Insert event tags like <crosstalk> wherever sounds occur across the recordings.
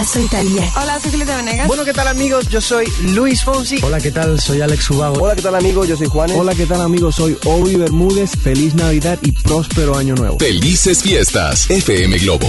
Hola, soy Talía. Hola, soy Julieta Venegas. Bueno, ¿qué tal, amigos? Yo soy Luis Fonsi. Hola, ¿qué tal? Soy Alex Subago. Hola, ¿qué tal, amigos? Yo soy Juanes. Hola, ¿qué tal, amigos? Soy Obi Bermúdez. Feliz Navidad y próspero Año Nuevo. Felices fiestas, FM Globo.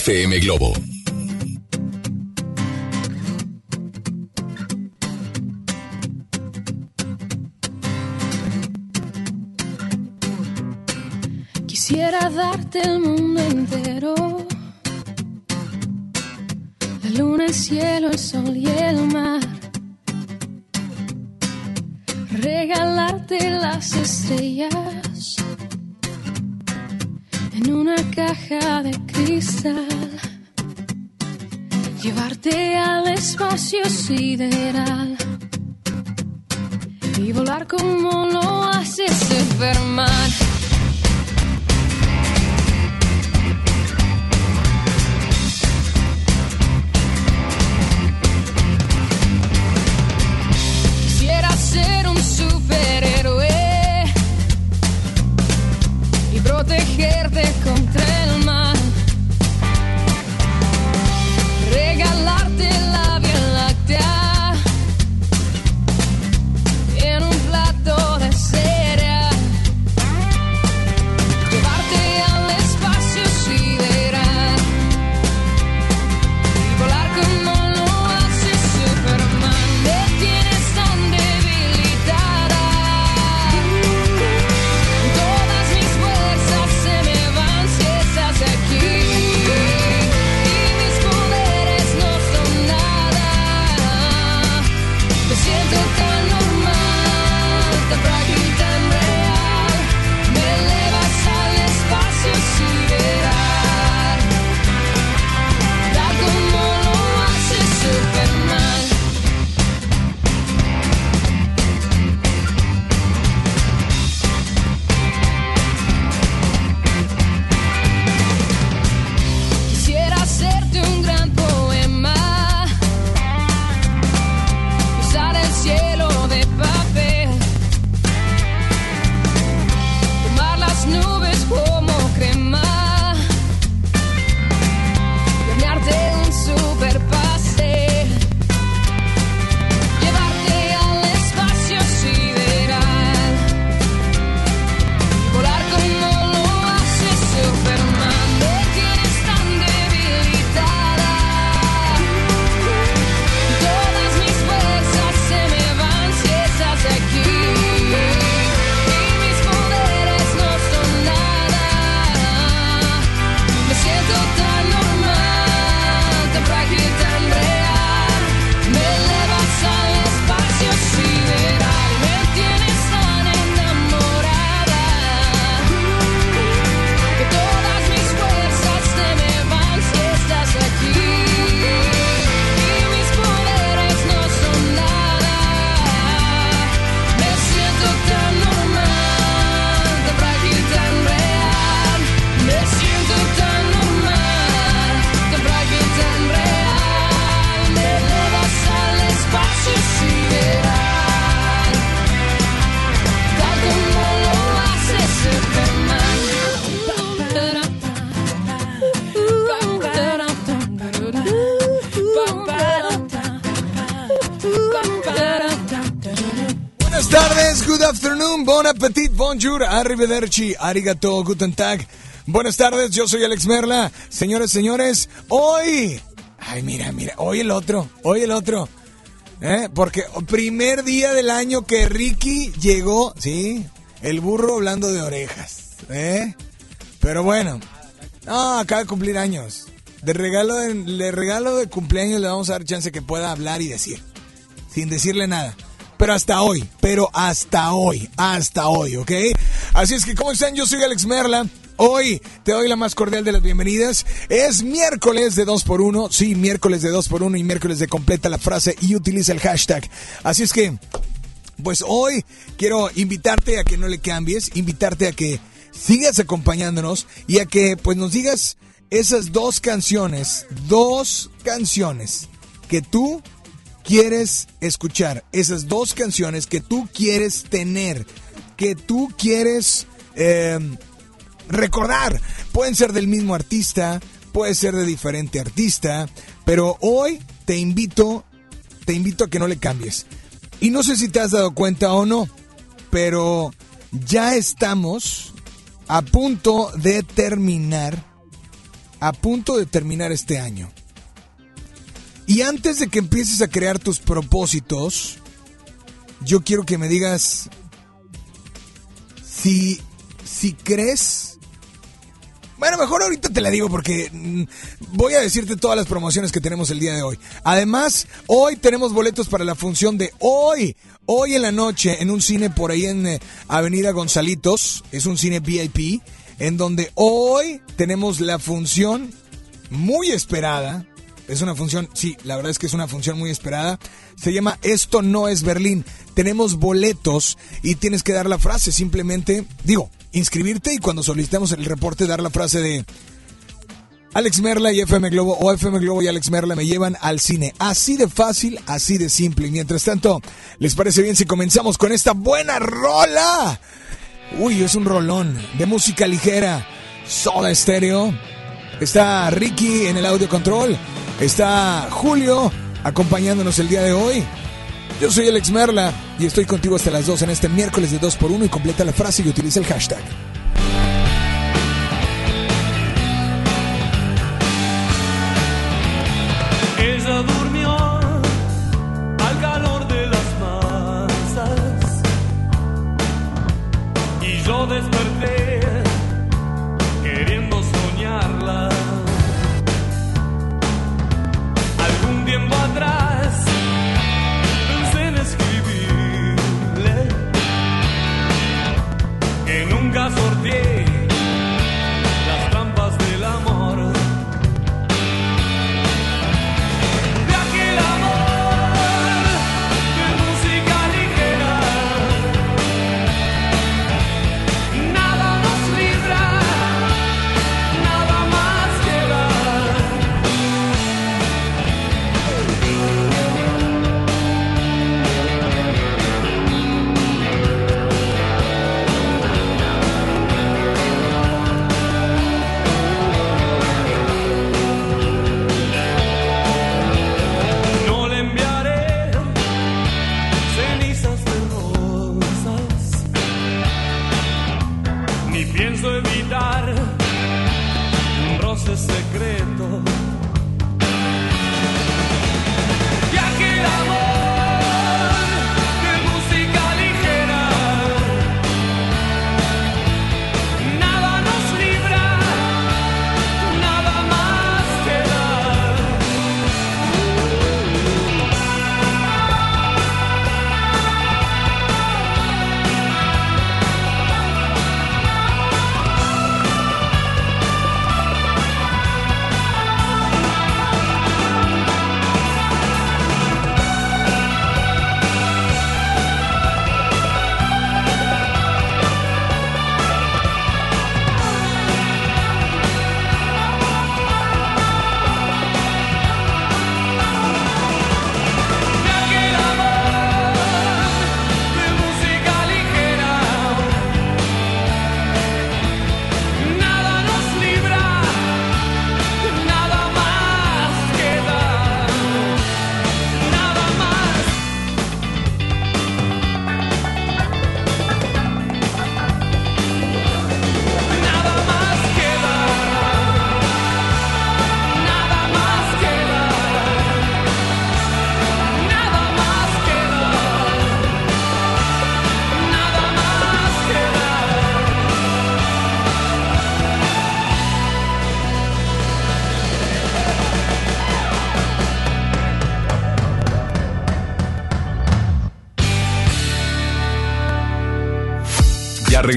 FM Globo. Quisiera darte el mundo entero, la luna, el cielo, el sol y el mar. Regalarte las estrellas en una caja de cristal, llevarte al espacio sideral y volar como lo haces Superman. Arrivederci, arigato, guten tag. Buenas tardes, yo soy Alex Merla. Señores, señores, hoy... Ay, mira, mira, hoy el otro, hoy el otro. ¿Eh? Porque primer día del año que Ricky llegó, sí, el burro hablando de orejas. ¿Eh? Pero bueno, no, acaba de cumplir años. De regalo de, de regalo de cumpleaños le vamos a dar chance que pueda hablar y decir. Sin decirle nada. Pero hasta hoy, pero hasta hoy, hasta hoy, ¿ok? Así es que, ¿cómo están? Yo soy Alex Merla. Hoy te doy la más cordial de las bienvenidas. Es miércoles de 2x1. Sí, miércoles de 2x1 y miércoles de completa la frase y utiliza el hashtag. Así es que, pues hoy quiero invitarte a que no le cambies, invitarte a que sigas acompañándonos y a que pues nos digas esas dos canciones, dos canciones que tú quieres escuchar, esas dos canciones que tú quieres tener, que tú quieres eh, recordar. Pueden ser del mismo artista, puede ser de diferente artista, pero hoy te invito, te invito a que no le cambies. Y no sé si te has dado cuenta o no, pero ya estamos a punto de terminar, a punto de terminar este año. Y antes de que empieces a crear tus propósitos, yo quiero que me digas si, si crees... Bueno, mejor ahorita te la digo porque mm, voy a decirte todas las promociones que tenemos el día de hoy. Además, hoy tenemos boletos para la función de hoy. Hoy en la noche en un cine por ahí en eh, Avenida Gonzalitos. Es un cine VIP. En donde hoy tenemos la función muy esperada. Es una función, sí, la verdad es que es una función muy esperada. Se llama Esto no es Berlín. Tenemos boletos y tienes que dar la frase. Simplemente, digo, inscribirte y cuando solicitemos el reporte dar la frase de Alex Merla y FM Globo o FM Globo y Alex Merla me llevan al cine. Así de fácil, así de simple. Y mientras tanto, ¿les parece bien si comenzamos con esta buena rola? Uy, es un rolón de música ligera. Soda Stereo. Está Ricky en el audio control. Está Julio acompañándonos el día de hoy. Yo soy Alex Merla y estoy contigo hasta las 2 en este miércoles de 2x1 y completa la frase y utiliza el hashtag.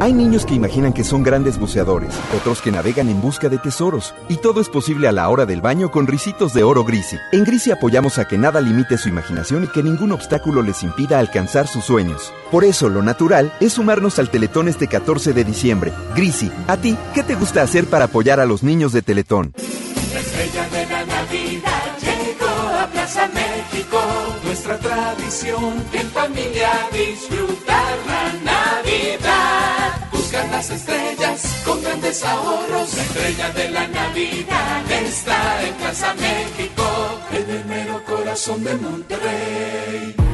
Hay niños que imaginan que son grandes buceadores, otros que navegan en busca de tesoros, y todo es posible a la hora del baño con risitos de oro Grisi. En Grisi apoyamos a que nada limite su imaginación y que ningún obstáculo les impida alcanzar sus sueños. Por eso, lo natural es sumarnos al Teletón este 14 de diciembre. Grisi, ¿a ti qué te gusta hacer para apoyar a los niños de Teletón? La estrella de la Nuestra tradición en familia disfrutar la Navidad. Buscan las estrellas con grandes ahorros. La estrella de la Navidad está en Plaza México, en el mero corazón de Monterrey.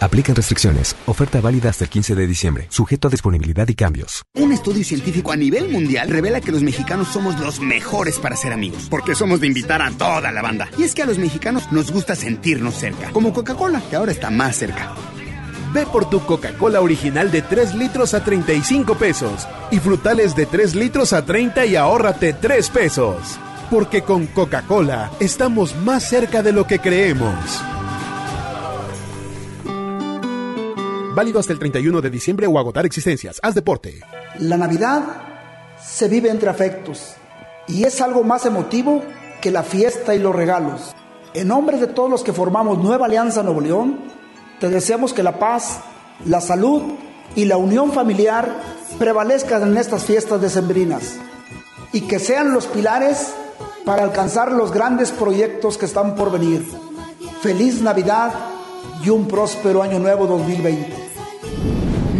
Aplican restricciones. Oferta válida hasta el 15 de diciembre. Sujeto a disponibilidad y cambios. Un estudio científico a nivel mundial revela que los mexicanos somos los mejores para ser amigos, porque somos de invitar a toda la banda. Y es que a los mexicanos nos gusta sentirnos cerca, como Coca-Cola, que ahora está más cerca. Ve por tu Coca-Cola original de 3 litros a 35 pesos y frutales de 3 litros a 30 y ahórrate 3 pesos. Porque con Coca-Cola estamos más cerca de lo que creemos. Válido hasta el 31 de diciembre o agotar existencias. Haz deporte. La Navidad se vive entre afectos y es algo más emotivo que la fiesta y los regalos. En nombre de todos los que formamos Nueva Alianza Nuevo León, te deseamos que la paz, la salud y la unión familiar prevalezcan en estas fiestas decembrinas y que sean los pilares para alcanzar los grandes proyectos que están por venir. Feliz Navidad y un próspero año nuevo 2020.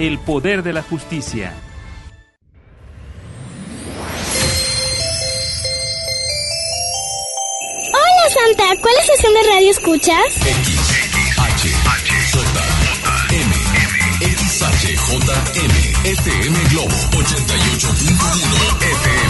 el poder de la justicia. Hola Santa, ¿cuál estación de radio escuchas? XHJM, FM Globo 88.1 FM.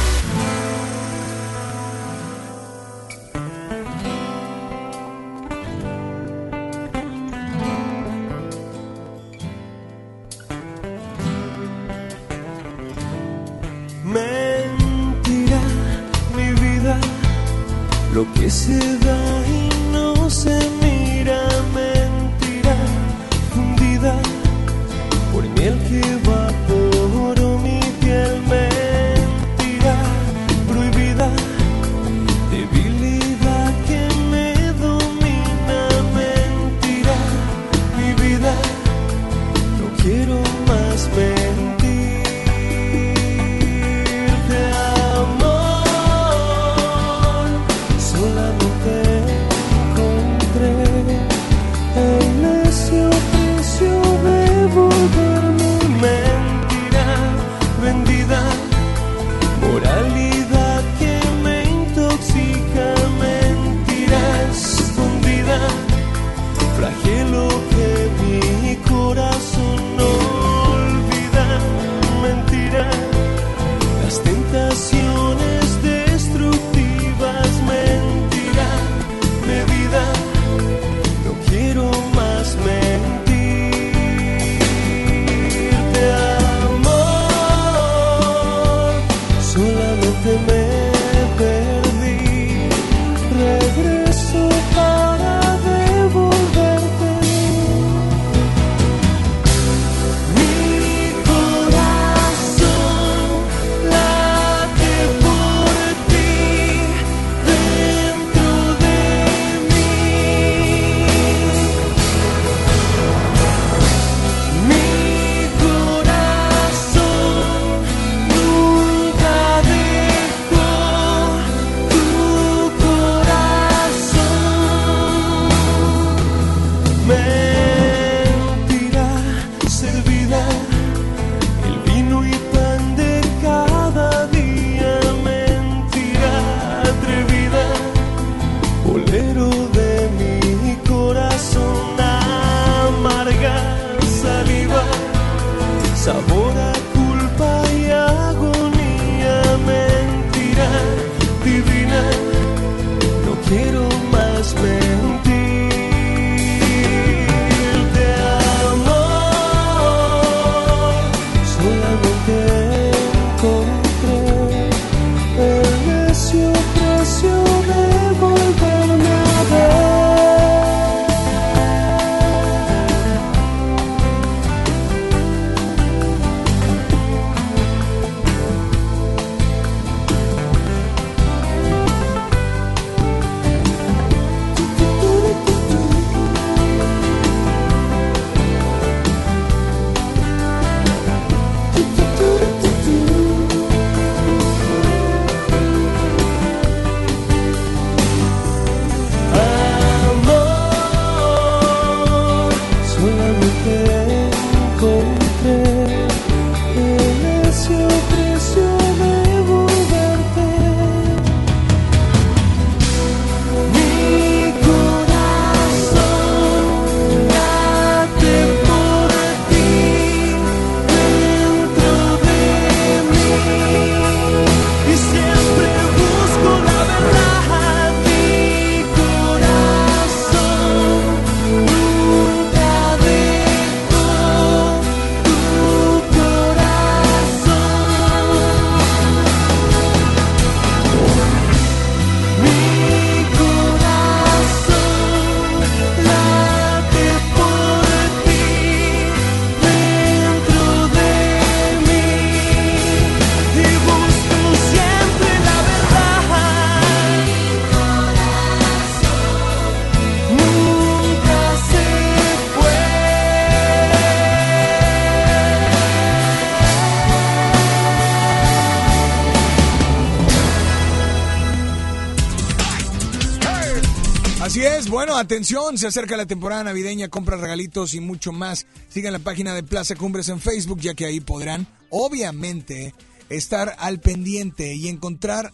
Atención, se acerca la temporada navideña, compra regalitos y mucho más. Sigan la página de Plaza Cumbres en Facebook, ya que ahí podrán, obviamente, estar al pendiente y encontrar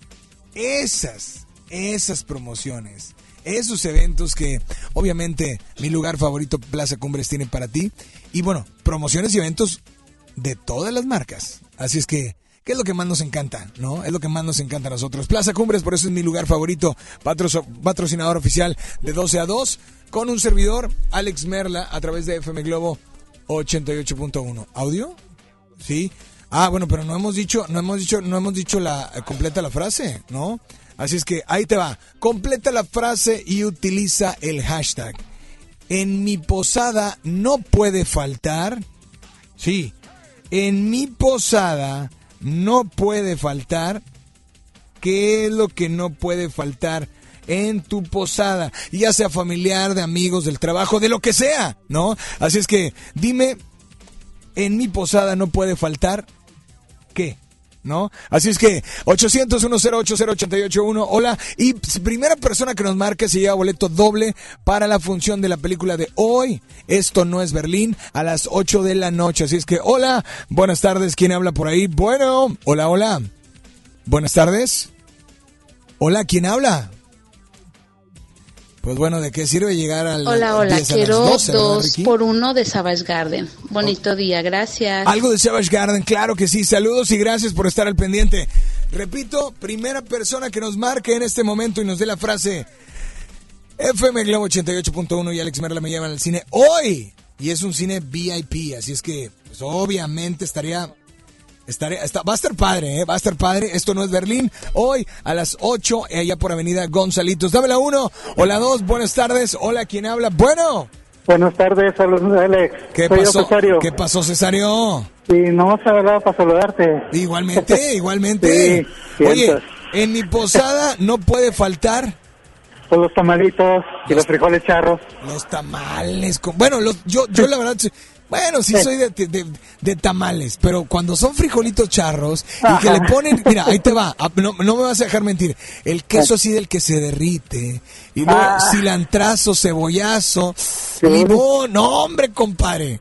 esas, esas promociones, esos eventos que, obviamente, mi lugar favorito, Plaza Cumbres, tiene para ti. Y bueno, promociones y eventos de todas las marcas. Así es que, ¿qué es lo que más nos encanta? ¿No? Es lo que más nos encanta a nosotros. Plaza Cumbres, por eso es mi lugar favorito, patro- patrocinador oficial de 12 a 2, con un servidor, Alex Merla, a través de FM Globo 88.1. ¿Audio? Sí. Ah, bueno, pero no hemos dicho, no hemos dicho, no hemos dicho la eh, completa la frase, ¿no? Así es que ahí te va. Completa la frase y utiliza el hashtag. En mi posada no puede faltar. Sí. En mi posada no puede faltar. ¿Qué es lo que no puede faltar en tu posada? Ya sea familiar, de amigos, del trabajo, de lo que sea, ¿no? Así es que dime, en mi posada no puede faltar qué. ¿No? Así es que 800 1080881 hola. Y primera persona que nos marque se lleva boleto doble para la función de la película de hoy. Esto no es Berlín a las 8 de la noche. Así es que hola, buenas tardes. ¿Quién habla por ahí? Bueno, hola, hola. Buenas tardes. Hola, ¿quién habla? Pues bueno, ¿de qué sirve llegar al Hola, hola, 10 a las quiero 12, ¿verdad, dos por uno de Savage Garden. Bonito día, gracias. Algo de Savage Garden, claro que sí. Saludos y gracias por estar al pendiente. Repito, primera persona que nos marque en este momento y nos dé la frase FM Globo 88.1 y Alex Merla me llevan al cine hoy. Y es un cine VIP, así es que pues, obviamente estaría... Está, va a estar padre, ¿eh? va a estar padre. Esto no es Berlín. Hoy a las 8, allá por Avenida Gonzalitos. Dame la 1 o la 2. Buenas tardes. Hola, ¿quién habla? Bueno. Buenas tardes, saludos Alex. ¿Qué Soy yo, pasó? Cesario. ¿Qué pasó, Cesario? Y no se hablaba para saludarte. Igualmente, <laughs> igualmente. Sí, Oye, en mi posada no puede faltar Pues los tamalitos y los frijoles charros. los tamales. con- bueno, los, yo, yo la verdad, sí- bueno, sí soy de, de- de tamales, pero cuando son frijolitos charros y que le ponen, mira, ahí te va, <laughs> ah, no, no me vas a dejar mentir, el queso así del que se derrite, y luego Ah. cilantrazo, cebollazo, limón, no hombre, compadre,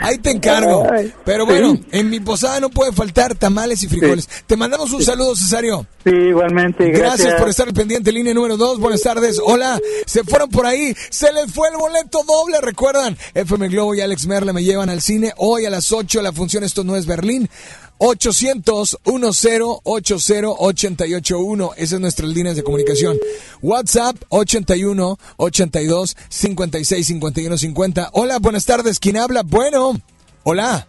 ahí te encargo. Pero sí. bueno, en mi posada no puede faltar tamales y frijoles. Te mandamos un saludo, Cesario. Sí, igualmente. Gracias. Gracias, por estar al pendiente, línea número 2. Buenas tardes. Hola, se fueron por ahí. Se les fue el boleto doble. Recuerdan, FM Globo y Alex Merle me llevan al cine hoy a las 8. La función Esto no es Berlín. 800-1080-881. Esas son nuestras líneas de comunicación. WhatsApp 81 82 56 51 50. Hola, buenas tardes. ¿Quién habla? Bueno. Hola.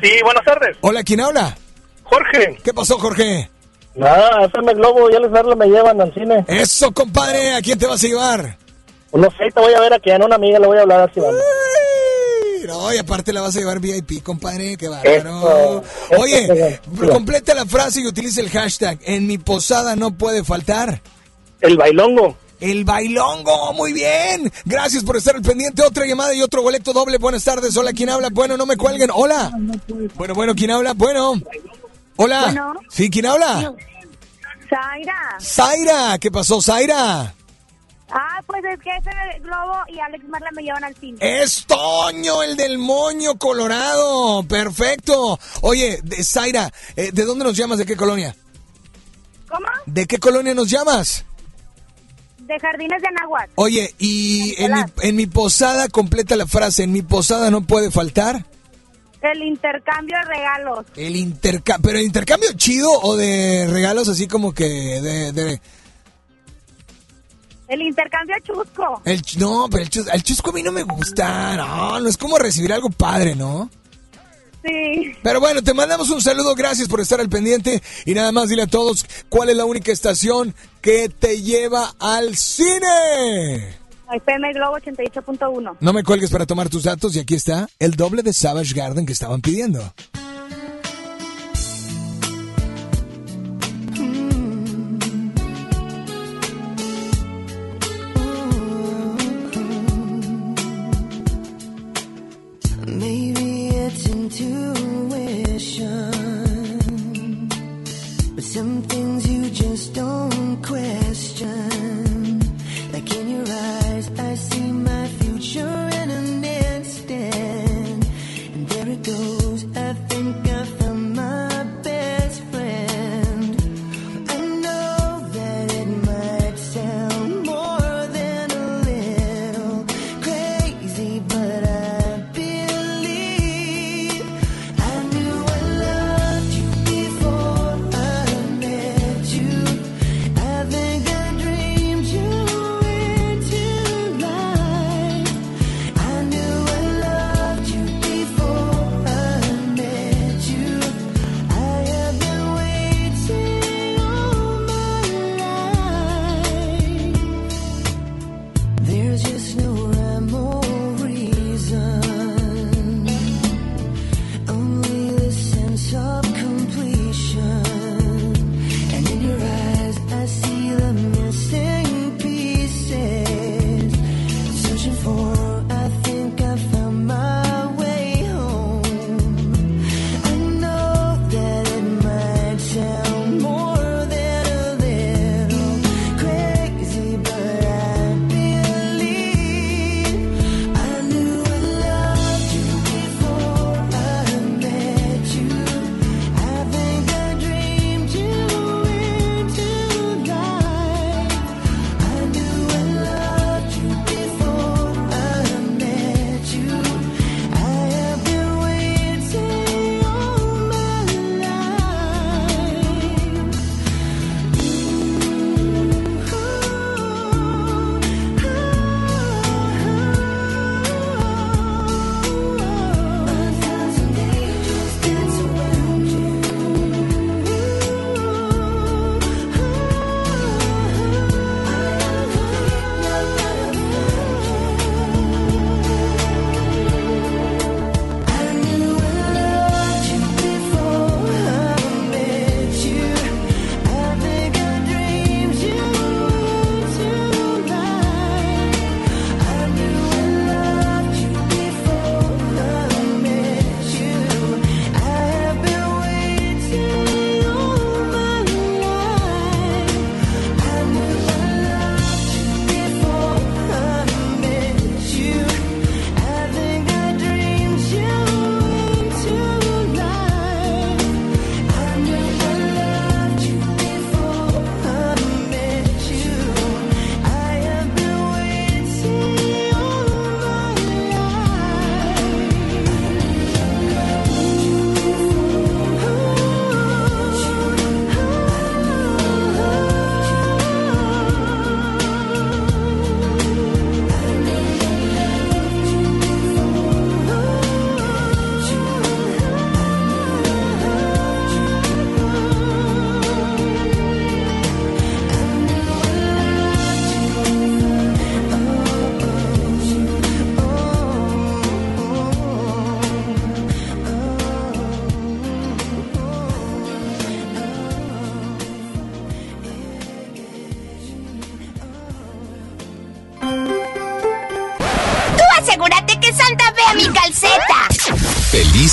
Sí, buenas tardes. Hola, ¿quién habla? Jorge. ¿Qué pasó, Jorge? Nada, FM Globo y Alex Merlo me llevan al cine. Eso, compadre. ¿A quién te vas a llevar? No sé, te voy a ver aquí a una amiga, le voy a hablar así. vamos. No, y aparte la vas a llevar VIP, compadre, qué bárbaro. Oye, completa la frase y utiliza el hashtag. En mi posada no puede faltar. El bailongo. El bailongo, muy bien. Gracias por estar al pendiente. Otra llamada y otro boleto doble. Buenas tardes. Hola, ¿quién habla? Bueno, no me cuelguen. Hola. Bueno, bueno, ¿quién habla? Bueno. Hola. Bueno. Sí, ¿quién habla? Zaira. Zaira. ¿Qué pasó, Zaira? Ah, pues es que ese Globo y Alex Marla me llevan al cine. Es Toño, el del moño colorado. Perfecto. Oye, de- Zaira, eh, ¿de dónde nos llamas? ¿De qué colonia? ¿Cómo? ¿De qué colonia nos llamas? De Jardines de Anáhuac. Oye, y en mi, en mi posada completa la frase, en mi posada no puede faltar El intercambio de regalos. el intercambio, pero el intercambio chido o de regalos así como que de, de- El intercambio chusco. el no, pero el, chus- el chusco a mí no me gusta, no, no es como recibir algo padre, ¿no? Sí. Pero bueno, te mandamos un saludo, gracias por estar al pendiente y nada más dile a todos cuál es la única estación que te lleva al cine. FM Globo 88.1. No me cuelgues para tomar tus datos y aquí está el doble de Savage Garden que estaban pidiendo.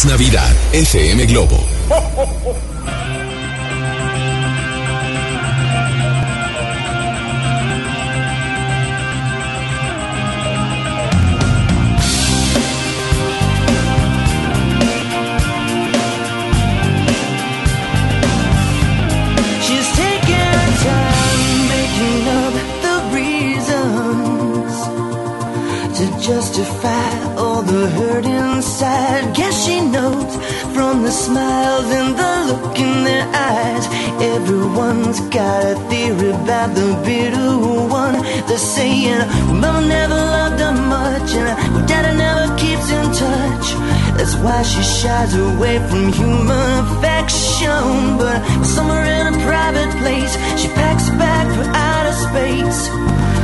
Navidad, FM Globo. Mama never loved her much, and her daddy never keeps in touch. That's why she shies away from human affection. But somewhere in a private place, she packs a bag for outer space.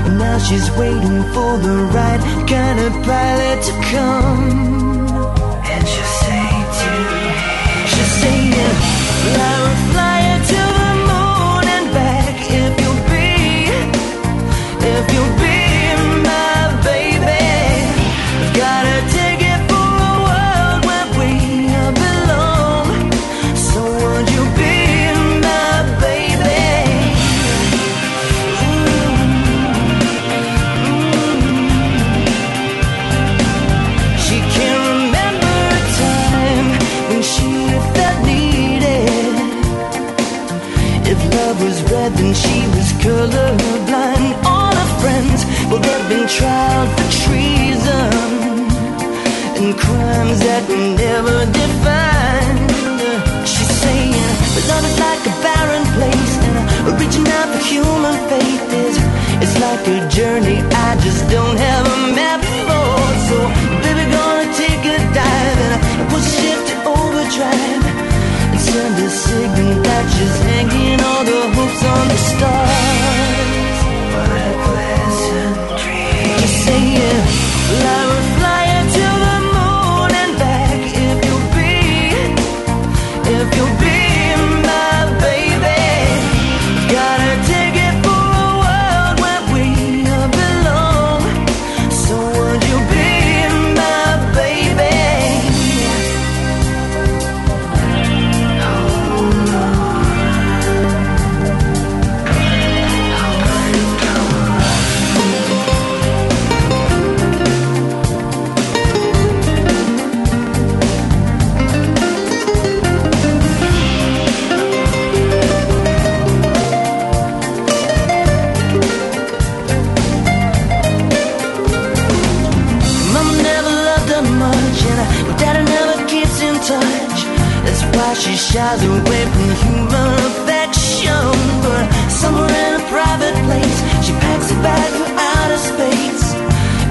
And now she's waiting for the right kind of pilot to come. Love was red, then she was colorblind. All her friends, well, they've been tried for treason and crimes that were never defined. She's saying, but love is like a barren place, and uh, reaching out for human faith is it's like a journey I just don't have a map for. So, baby, gonna take a dive and uh, push shift to overdrive a signal that hanging all the hopes on the stars. Shies away from human affection. But somewhere in a private place, she packs a bag for outer space.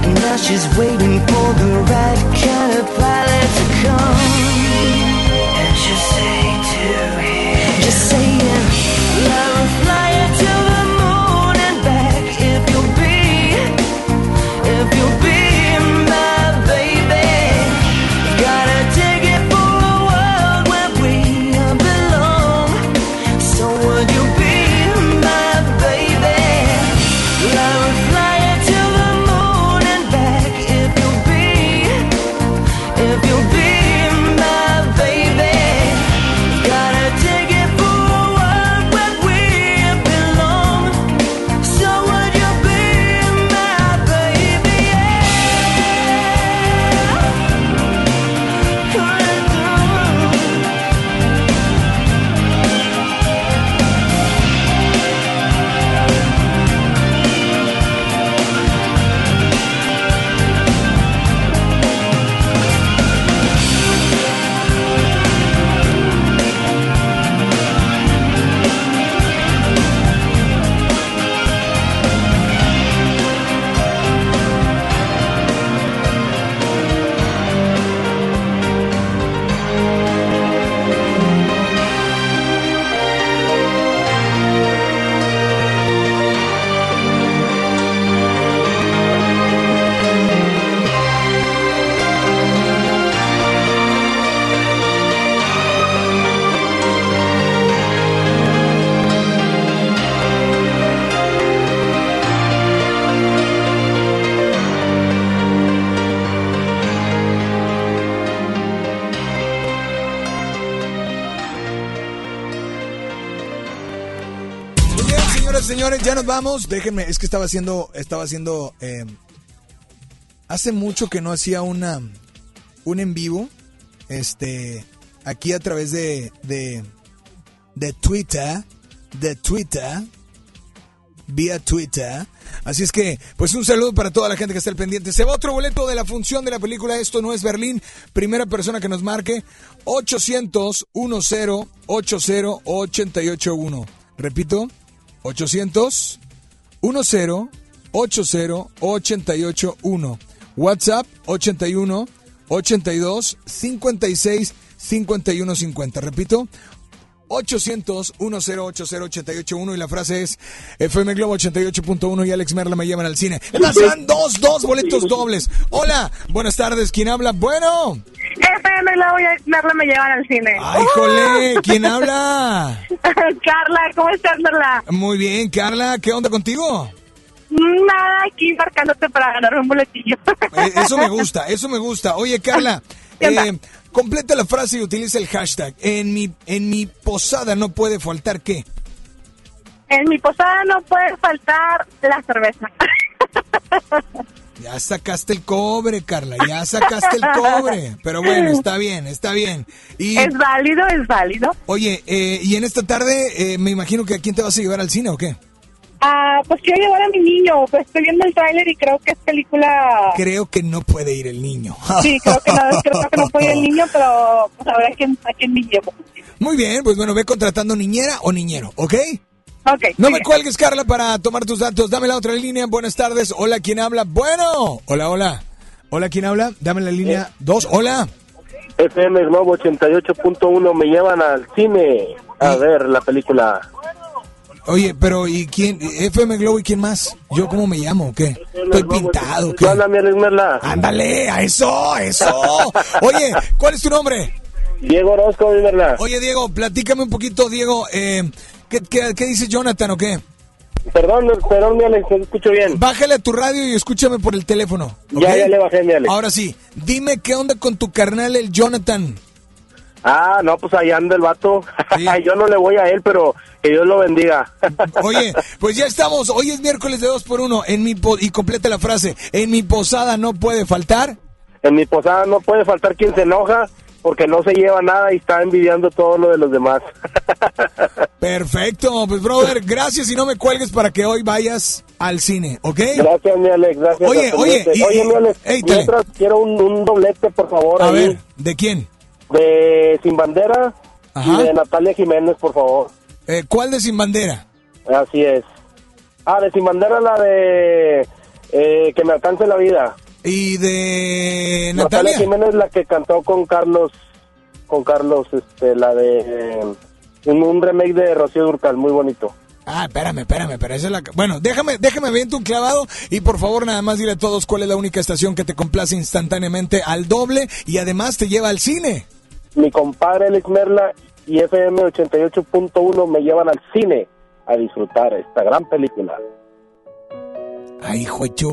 And now she's waiting for the right kind of pilot to come. Vamos. Déjenme, es que estaba haciendo, estaba haciendo. eh, hace mucho que no hacía una un en vivo. Este. Aquí a través de. de. de Twitter. De Twitter. Vía Twitter. Así es que, pues un saludo para toda la gente que está al pendiente. Se va otro boleto de la función de la película Esto no es Berlín. Primera persona que nos marque 800 10 80 881. Repito, 800 10 80 881. WhatsApp 81 82 56 51 50. Repito, 800-1080-881 y la frase es FM Globo 88.1 y Alex Merla me llevan al cine. Dan dos, dos boletos dobles. Hola, buenas tardes, ¿quién habla? Bueno. FM Globo y Merla me llevan al cine. ¡Ay, jole! ¿Quién habla? <laughs> Carla, ¿cómo estás, Merla? Muy bien, Carla, ¿qué onda contigo? Nada, aquí marcándote para ganar un boletillo. Eh, Eso me <laughs> gusta, eso me gusta. Oye, Carla, eh, completa la frase y utiliza el hashtag. En mi, en mi posada no puede faltar qué. En mi posada no puede faltar la cerveza. Ya sacaste el cobre, Carla, ya sacaste el cobre. Pero bueno, está bien, está bien. Y, Es válido, es válido. oye, eh, y en esta tarde eh, me imagino que a quién te vas a llevar al cine o qué? Ah, pues quiero llevar a mi niño. Pues estoy viendo el tráiler y creo que es película... Creo que no puede ir el niño. Sí, creo que no, creo que no puede ir el <laughs> niño, pero pues a ver a quién, a quién me llevo. Muy bien, pues bueno, ve contratando niñera o niñero, ¿ok? Ok. No me cuelgues, Carla, para tomar tus datos. Dame la otra línea. Buenas tardes. Hola, ¿quién habla? Bueno. Hola, hola. Hola, ¿quién habla? Dame la línea 2. Hola. FM Globo 88.1 me llevan al cine a ver la película. Oye, pero ¿y quién? FM Globo y quién más? ¿Yo cómo me llamo o qué? Estoy pintado. ¿qué? Hola, mi Alex Merla. Ándale, a eso, a eso. Oye, ¿cuál es tu nombre? Diego Orozco, mi Merla. Oye, Diego, platícame un poquito, Diego. Eh, ¿qué, qué, qué dice Jonathan o qué? Perdón, perdón, mi Alex, no escucho bien. Bájale a tu radio y escuchame por el teléfono. Ya, ya le bajé, mi Alex. Ahora sí, dime qué onda con tu carnal, el Jonathan. Ah, no, pues ahí anda el vato. <laughs> Yo no le voy a él, pero que Dios lo bendiga. <laughs> Oye, pues ya estamos. Hoy es miércoles de 2 por 1 en mi po- y completa la frase. En mi posada no puede faltar. En mi posada no puede faltar quien se enoja porque no se lleva nada y está envidiando todo lo de los demás. <laughs> Perfecto, pues brother, gracias y no me cuelgues para que hoy vayas al cine, ¿ok? Gracias, mi Alex, gracias. Oye, oye, y- oye, mi Alex, mientras quiero un, un doblete, por favor. A ahí, ver, ¿de quién? De Sin Bandera Ajá. y de Natalia Jiménez, por favor. Eh, ¿Cuál de Sin Bandera? Así es. Ah, de Sin Bandera la de eh, Que me alcance la vida. ¿Y de Natalia Natalia? Jiménez la que cantó con Carlos, con Carlos, este, la de eh, un, un remake de Rocío Durcal, muy bonito. Ah, espérame, espérame, pero esa es la... Bueno, déjame, déjame ver un clavado y por favor nada más dile a todos cuál es la única estación que te complace instantáneamente al doble y además te lleva al cine. Mi compadre Alex Merla y FM 88.1 me llevan al cine a disfrutar esta gran película. Ay, juecho.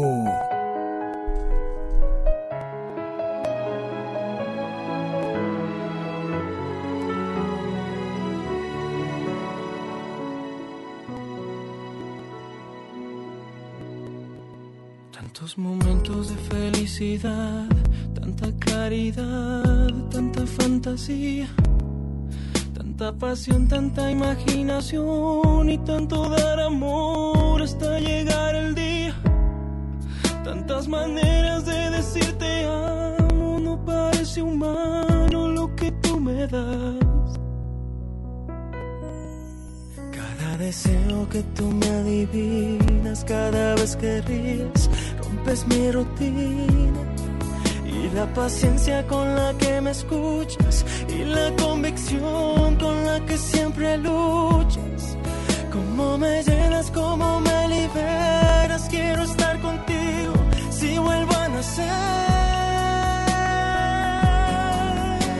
Momentos de felicidad, tanta claridad, tanta fantasía, tanta pasión, tanta imaginación y tanto dar amor hasta llegar el día. Tantas maneras de decirte amo, no parece humano lo que tú me das. Cada deseo que tú me adivinas, cada vez que ríes, rompes mi rutina. Y la paciencia con la que me escuchas, y la convicción con la que siempre luchas. Cómo me llenas, cómo me liberas, quiero estar contigo si vuelvo a nacer.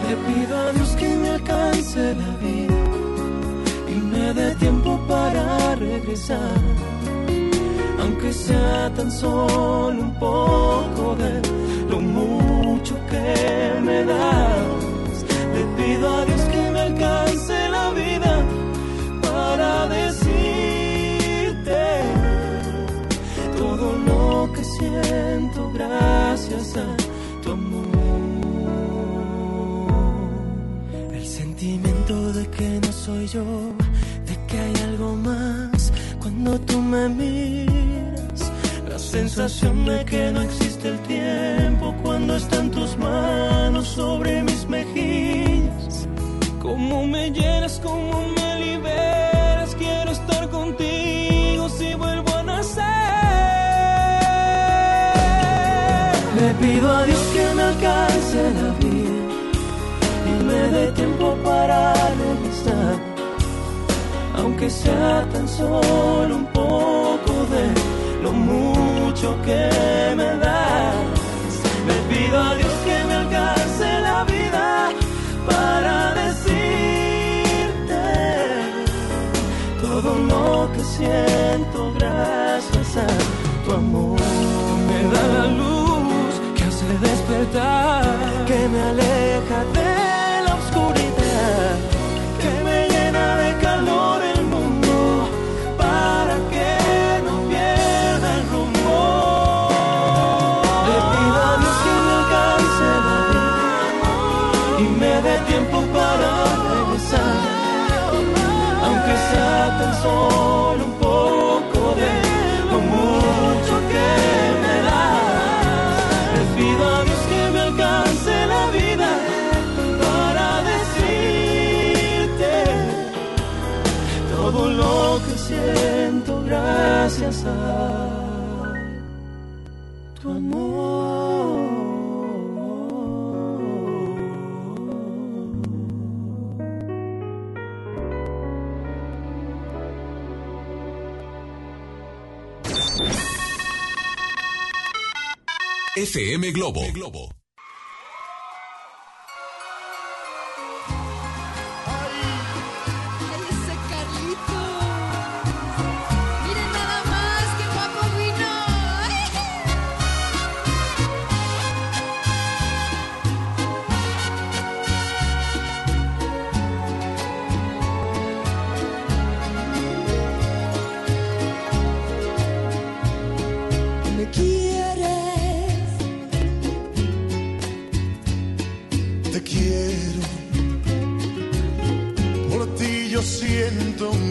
Le pido a Dios que me alcance la vida y me dé tiempo para regresar aunque sea tan solo un poco de lo mucho que me das. Le pido a Dios que me alcance la vida para decirte todo lo que siento gracias a tu amor. El sentimiento de que no soy yo, de que hay algo más cuando tú me miras Sensación de que no existe el tiempo cuando están tus manos sobre mis mejillas. Cómo me llenas, cómo me liberas. Quiero estar contigo si vuelvo a nacer. Le pido a Dios que me alcance la vida y me dé tiempo para regresar, aunque sea tan solo un poco de lo mucho que me das. Le pido a Dios que me alcance la vida para decirte todo lo que siento gracias a tu amor. Me da la luz que hace despertar, que me aleja de solo un poco de lo mucho que me das. Le pido a Dios que me alcance la vida para decirte todo lo que siento gracias a FM Globo. Siento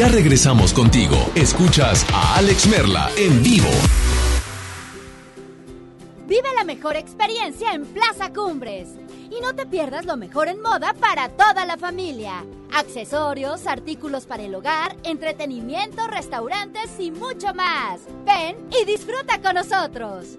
Ya regresamos contigo. Escuchas a Alex Merla en vivo. Vive la mejor experiencia en Plaza Cumbres. Y no te pierdas lo mejor en moda para toda la familia. Accesorios, artículos para el hogar, entretenimiento, restaurantes y mucho más. Ven y disfruta con nosotros.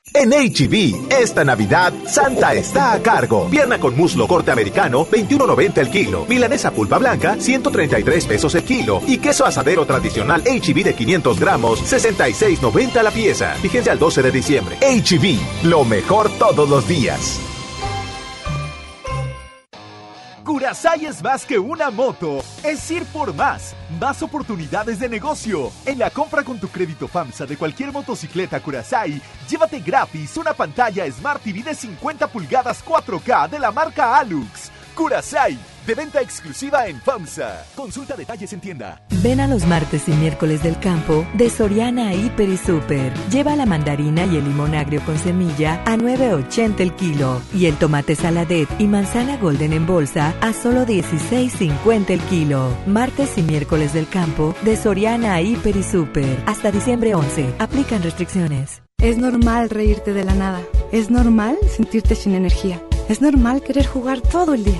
En HB, esta Navidad, Santa está a cargo. Pierna con muslo corte americano, 21.90 el kilo. Milanesa pulpa blanca, 133 pesos el kilo. Y queso asadero tradicional HB de 500 gramos, 66.90 la pieza. Vigencia al 12 de diciembre. HB, lo mejor todos los días. Curasai es más que una moto, es ir por más, más oportunidades de negocio. En la compra con tu crédito FAMSA de cualquier motocicleta Curasai, llévate gratis una pantalla Smart TV de 50 pulgadas 4K de la marca Alux. Curasai, de venta exclusiva en FAMSA. Consulta detalles en tienda. Ven a los martes y miércoles del campo de Soriana Hiper y Super. Lleva la mandarina y el limón agrio con semilla a 9.80 el kilo y el tomate saladet y manzana golden en bolsa a solo 16.50 el kilo. Martes y miércoles del campo de Soriana Hiper y Super. Hasta diciembre 11. Aplican restricciones. Es normal reírte de la nada. Es normal sentirte sin energía. Es normal querer jugar todo el día.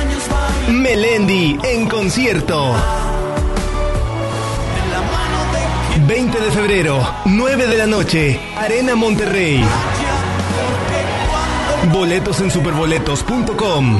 Melendi en concierto. 20 de febrero, 9 de la noche, Arena Monterrey. Boletos en superboletos.com.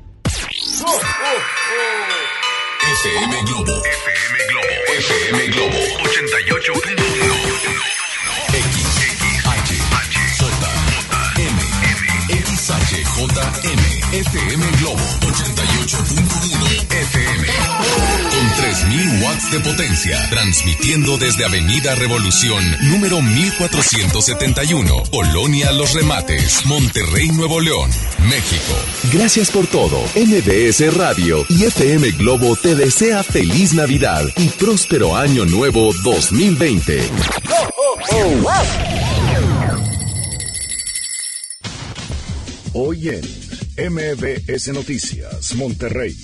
FM Globo. FM Globo. FM Globo 88.1. X, H, H, J, M, M, XH, JM. FM Globo 88.1 FM. Con 3000 watts de potencia, transmitiendo desde Avenida Revolución, número 1471, Colonia Los Remates, Monterrey, Nuevo León, México. Gracias por todo. MBS Radio y FM Globo te desea feliz Navidad y próspero año nuevo 2020. Hoy en MBS Noticias, Monterrey.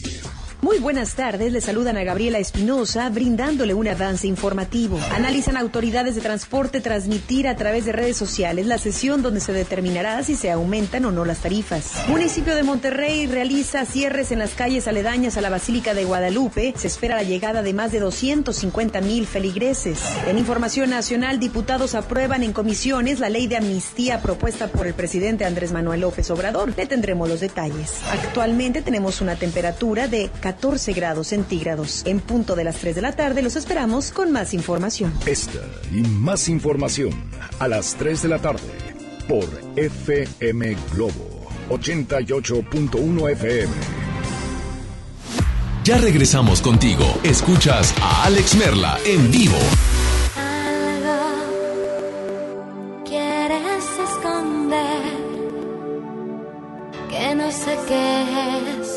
Muy buenas tardes, le saludan a Gabriela Espinosa brindándole un avance informativo. Analizan autoridades de transporte transmitir a través de redes sociales la sesión donde se determinará si se aumentan o no las tarifas. Municipio de Monterrey realiza cierres en las calles aledañas a la Basílica de Guadalupe. Se espera la llegada de más de 250 mil feligreses. En información nacional, diputados aprueban en comisiones la ley de amnistía propuesta por el presidente Andrés Manuel López Obrador. Le tendremos los detalles. Actualmente tenemos una temperatura de 14 grados centígrados. En punto de las 3 de la tarde los esperamos con más información. Esta y más información a las 3 de la tarde por FM Globo 88.1 FM. Ya regresamos contigo. Escuchas a Alex Merla en vivo. Algo quieres esconder que no sé qué es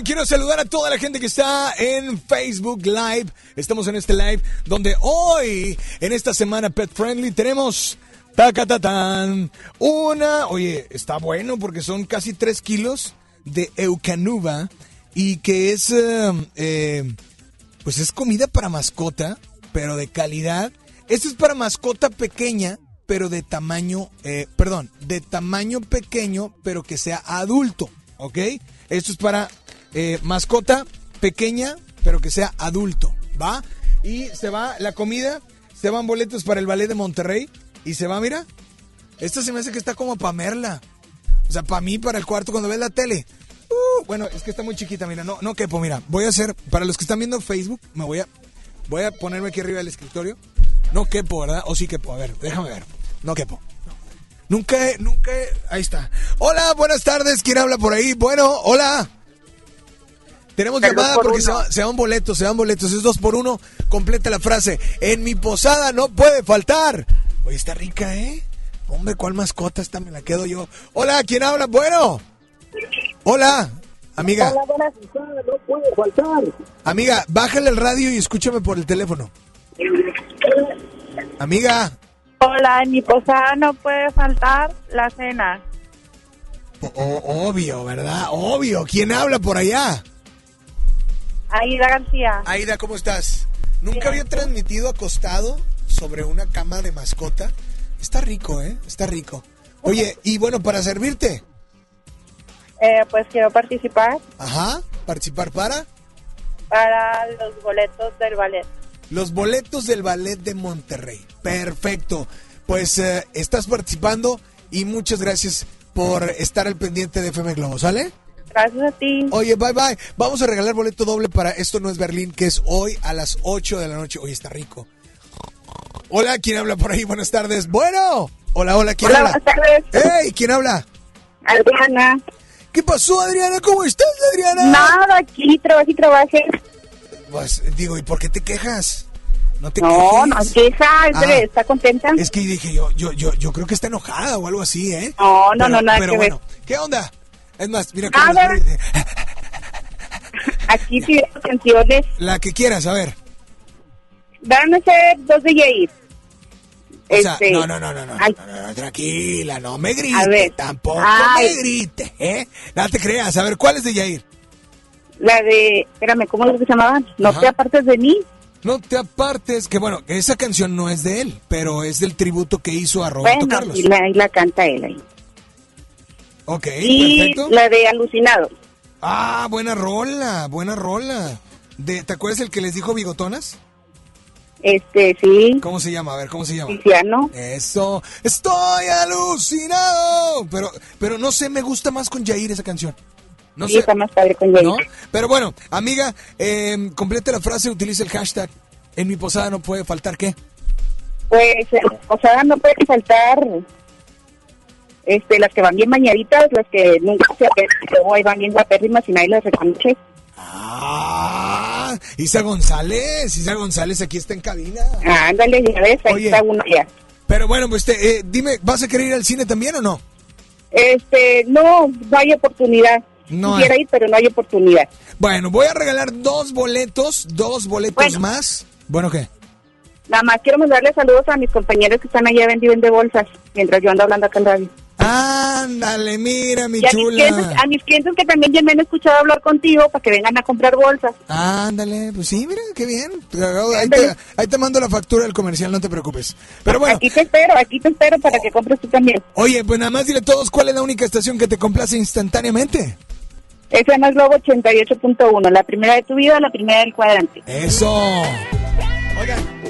Quiero saludar a toda la gente que está en Facebook Live. Estamos en este live donde hoy, en esta semana Pet Friendly, tenemos tacatatán. Una, oye, está bueno porque son casi 3 kilos de eucanuba y que es, eh, eh, pues es comida para mascota, pero de calidad. Esto es para mascota pequeña, pero de tamaño, eh, perdón, de tamaño pequeño, pero que sea adulto. ¿ok? Esto es para eh, mascota pequeña, pero que sea adulto, ¿va? Y se va la comida, se van boletos para el ballet de Monterrey y se va, mira. Esta se me hace que está como para Merla. O sea, para mí, para el cuarto cuando ves la tele. Uh, bueno, es que está muy chiquita, mira, no, no quepo, mira. Voy a hacer, para los que están viendo Facebook, me voy a, voy a ponerme aquí arriba del escritorio. No quepo, ¿verdad? O sí quepo, a ver, déjame ver. No quepo. Nunca, nunca, ahí está. Hola, buenas tardes, ¿quién habla por ahí? Bueno, hola. Tenemos llamada porque se, va, se, van boletos, se van boletos. Es dos por uno. Completa la frase. En mi posada no puede faltar. Oye, está rica, ¿eh? Hombre, ¿cuál mascota esta? Me la quedo yo. Hola, ¿quién habla? Bueno. Hola, amiga. Hola, buenas no puede faltar. Amiga, bájale el radio y escúchame por el teléfono. Amiga. Hola, en mi posada no puede faltar la cena. obvio, ¿verdad? Obvio. ¿Quién habla por allá? Aida García. Aida, ¿cómo estás? ¿Nunca había transmitido acostado sobre una cama de mascota? Está rico, ¿eh? Está rico. Oye, <laughs> y bueno, para servirte. Eh, pues quiero participar. Ajá, ¿participar para? Para los boletos del ballet. Los boletos del ballet de Monterrey. Perfecto. Pues eh, estás participando y muchas gracias por estar al pendiente de FM Globo, ¿sale? Gracias a ti. Oye, bye bye. Vamos a regalar boleto doble para Esto no es Berlín, que es hoy a las 8 de la noche. Oye, está rico. Hola, ¿quién habla por ahí? Buenas tardes. Bueno. Hola, hola, ¿quién habla? Buenas tardes. Hey, ¿quién habla? Adriana. ¿Qué pasó, Adriana? ¿Cómo estás, Adriana? Nada, aquí trabajo y trabajé. Pues digo, ¿y por qué te quejas? No te no, no queja, ah, ¿está contenta? Es que dije yo, yo, yo, yo creo que está enojada o algo así, ¿eh? No, no, no, nada pero que bueno, ver. ¿qué onda? Es más, mira cómo <laughs> Aquí pido canciones. La que quieras, a ver. Van a ser dos de Yair. O sea, este, no, no, no, no, no, no, no, tranquila, no me grite, tampoco me grite, ¿eh? No te creas, a ver, ¿cuál es de Yair? La de, espérame, ¿cómo es que se llamaba? No Ajá. te apartes de mí. No te apartes, que bueno, esa canción no es de él, pero es del tributo que hizo a Roberto Bueno, Carlos. y la, y la canta él ahí. Ok, y perfecto. la de Alucinado. Ah, buena rola, buena rola. De, ¿Te acuerdas el que les dijo bigotonas? Este, sí. ¿Cómo se llama? A ver, ¿cómo se llama? Tiziano. Eso. Estoy alucinado. Pero, pero no sé, me gusta más con Jair esa canción. No Sí, sé. está más padre con Jair. ¿No? Pero bueno, amiga, eh, complete la frase, utiliza el hashtag. En mi posada no puede faltar qué. Pues, eh, o sea, no pueden faltar este, las que van bien bañaditas, las que nunca se luego ahí van bien guapérrimas y nadie las reconoce. Ah, Isa González, Isa González aquí está en cabina. Ah, ándale, ya ves, ahí Oye. está uno ya. Pero bueno, pues te, eh, dime, ¿vas a querer ir al cine también o no? Este, no, no hay oportunidad. No Quisiera hay. ir, pero no hay oportunidad. Bueno, voy a regalar dos boletos, dos boletos más. Bueno, ¿qué? Nada más quiero mandarle saludos a mis compañeros que están allá vendiendo de bolsas, mientras yo ando hablando acá en radio. Ándale, mira, mi Y a mis, clientes, chula. a mis clientes que también ya me han escuchado hablar contigo para que vengan a comprar bolsas. Ándale, pues sí, mira, qué bien. Ahí te, ahí te mando la factura del comercial, no te preocupes. Pero bueno, Aquí te espero, aquí te espero para que compres tú también. oye, pues nada más dile a todos cuál es la única estación que te complace instantáneamente. FM Globo 88.1, la primera de tu vida, la primera del cuadrante. Eso. Oigan.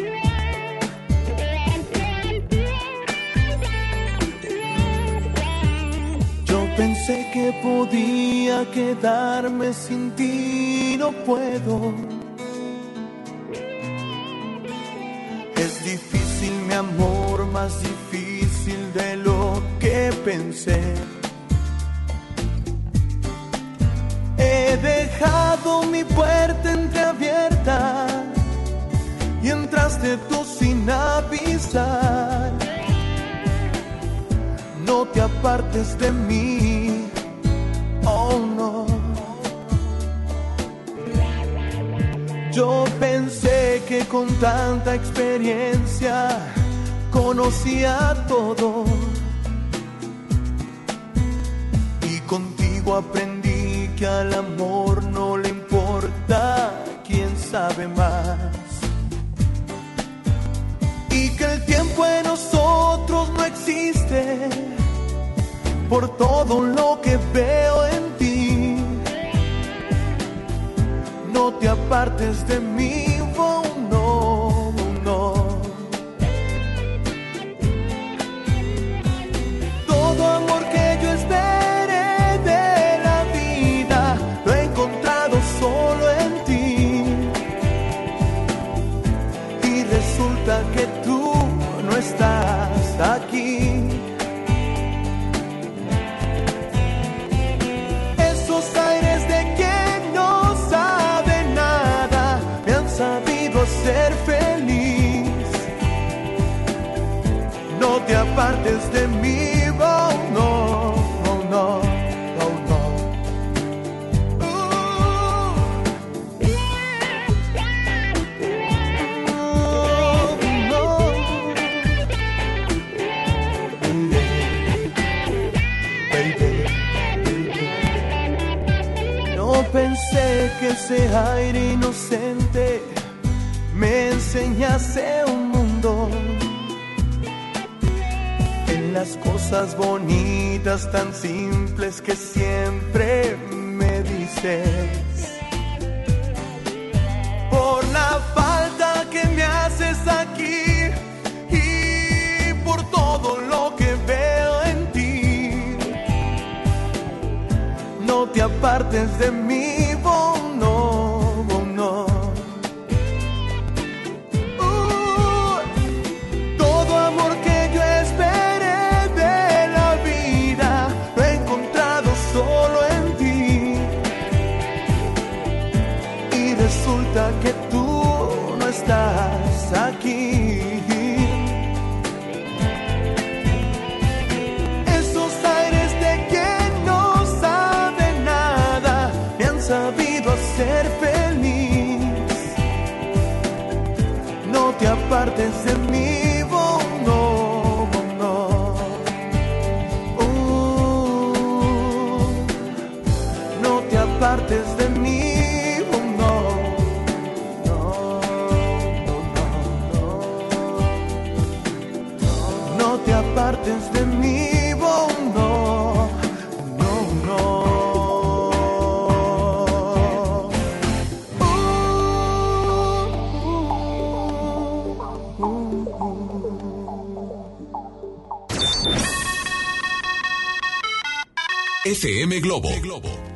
Pensé que podía quedarme sin ti, no puedo. Es difícil, mi amor, más difícil de lo que pensé. He dejado mi puerta entreabierta y entraste tú sin avisar. No te apartes de mí, oh no. Yo pensé que con tanta experiencia conocía todo. Y contigo aprendí que al amor no le importa quién sabe más. Y que el tiempo en nosotros no existe por todo lo que veo en ti. No te apartes de mí, oh no, no. Todo amor que yo esperé de la vida lo he encontrado solo en ti. Y resulta que estás aquí. Esos aires de quien no sabe nada me han sabido ser feliz. No te apartes de mí, ese aire inocente me enseñase un mundo en las cosas bonitas tan simples que siempre me dices. Por la falta que me haces aquí y por todo lo que veo en ti. No te apartes de mí, FM Globo.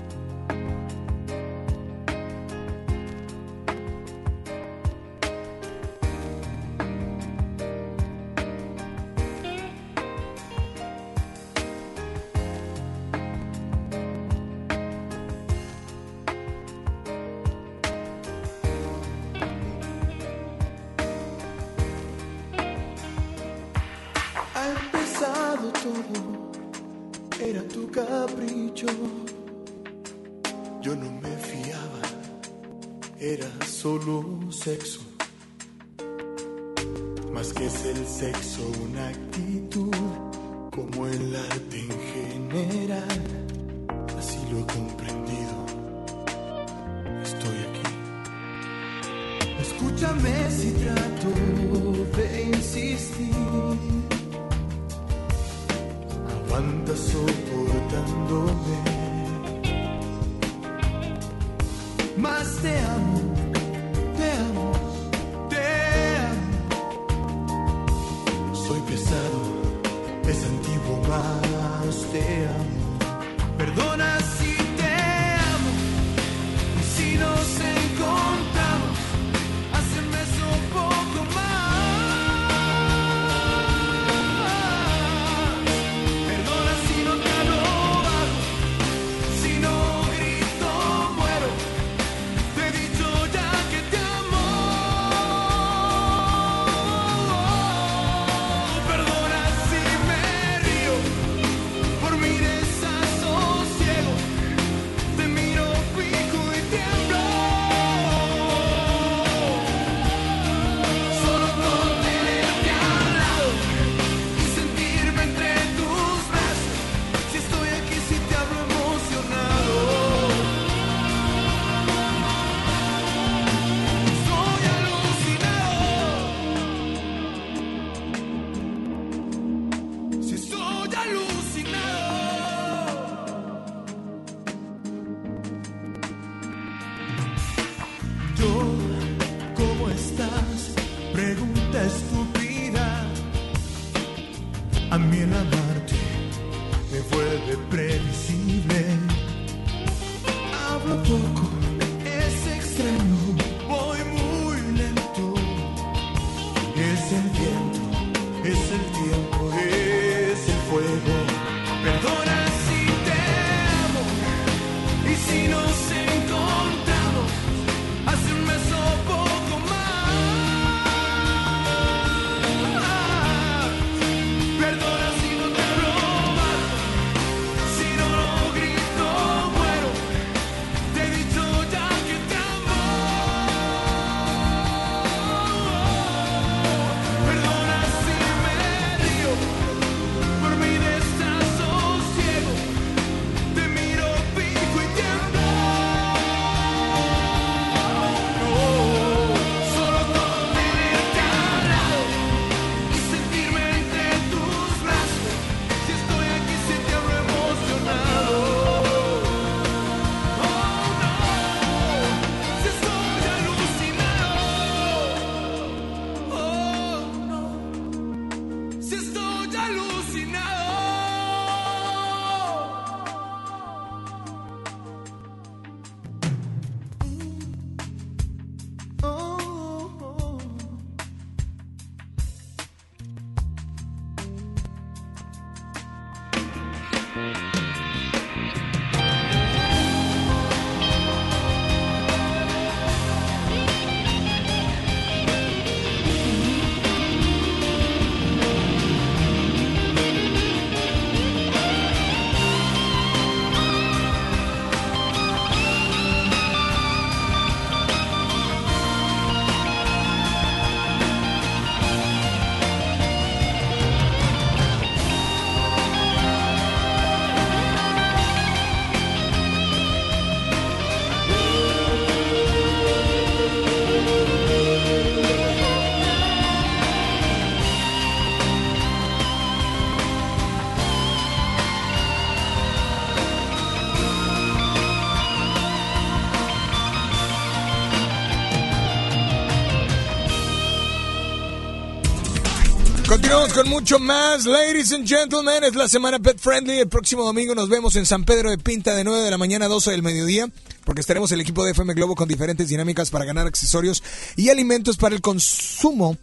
Continuamos con mucho más, ladies and gentlemen. Es la semana Pet Friendly. El próximo domingo nos vemos en San Pedro de Pinta de 9 de la mañana a 12 del mediodía, porque estaremos el equipo de FM Globo con diferentes dinámicas para ganar accesorios y alimentos para el consumo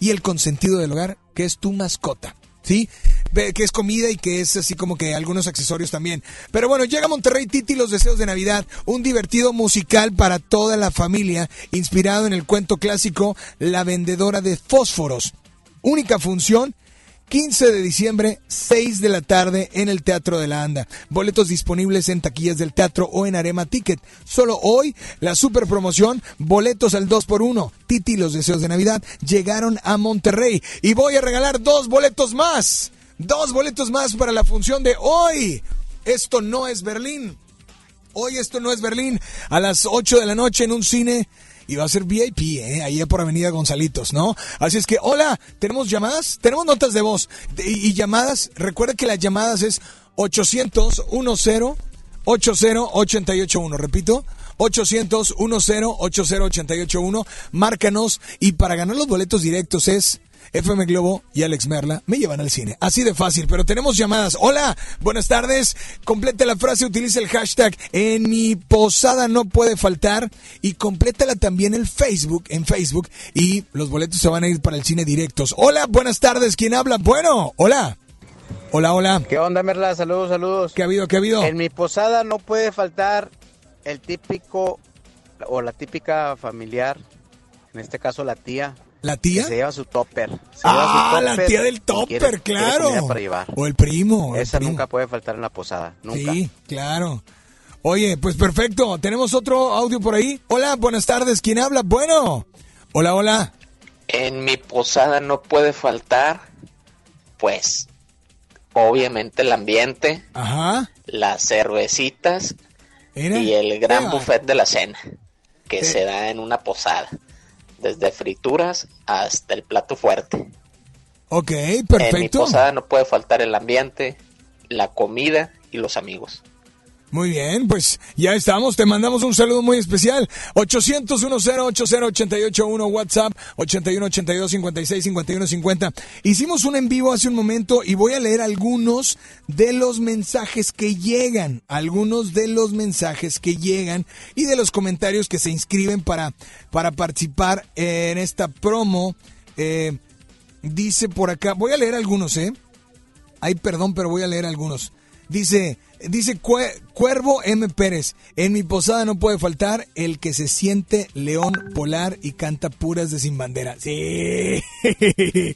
y el consentido del hogar, que es tu mascota. ¿Sí? Que es comida y que es así como que algunos accesorios también. Pero bueno, llega Monterrey Titi los deseos de Navidad, un divertido musical para toda la familia, inspirado en el cuento clásico La vendedora de fósforos. Única función, 15 de diciembre, 6 de la tarde en el Teatro de la Anda. Boletos disponibles en taquillas del teatro o en Arema Ticket. Solo hoy, la super promoción, boletos al 2x1. Titi, los deseos de Navidad, llegaron a Monterrey. Y voy a regalar dos boletos más. Dos boletos más para la función de hoy. Esto no es Berlín. Hoy esto no es Berlín. A las 8 de la noche en un cine y va a ser VIP, ¿eh? Ahí por Avenida Gonzalitos, ¿no? Así es que, hola, ¿tenemos llamadas? Tenemos notas de voz y, y llamadas. Recuerda que las llamadas es 800 10 80881. Repito, 800 10 80881. Márcanos y para ganar los boletos directos es FM Globo y Alex Merla me llevan al cine. Así de fácil, pero tenemos llamadas. Hola, buenas tardes. Complete la frase, utiliza el hashtag en mi posada no puede faltar y complétala también en Facebook, en Facebook y los boletos se van a ir para el cine directos. Hola, buenas tardes. ¿Quién habla? Bueno, hola. Hola, hola. ¿Qué onda, Merla? Saludos, saludos. ¿Qué ha habido? ¿Qué ha habido? En mi posada no puede faltar el típico o la típica familiar, en este caso la tía. ¿La tía? Que se lleva su topper. Se ah, lleva su la tía del topper, quiere- claro. comida para llevar. O el primo. el Esa primo. nunca puede faltar en la posada. Nunca. Sí, claro. Oye, pues perfecto. Tenemos otro audio por ahí. Hola, buenas tardes. ¿Quién habla? Bueno. Hola, hola. En mi posada no puede faltar, pues, obviamente el ambiente, Ajá. las cervecitas y el gran buffet de la cena que Eh. se da en una posada, desde frituras hasta el plato fuerte. Ok, En mi perfecto. posada no puede faltar el ambiente, la comida y los amigos. Muy bien, pues ya estamos. Te mandamos un saludo muy especial. 800 10 881 WhatsApp 81 82 56 51 50. Hicimos un en vivo hace un momento y voy a leer algunos de los mensajes que llegan. Algunos de los mensajes que llegan y de los comentarios que se inscriben para, para participar en esta promo. Eh, dice por acá, voy a leer algunos, ¿eh? Ay, perdón, pero voy a leer algunos. Dice, dice Cue- Cuervo M. Pérez, en mi posada no puede faltar el que se siente león polar y canta puras de sin bandera. Sí, <laughs>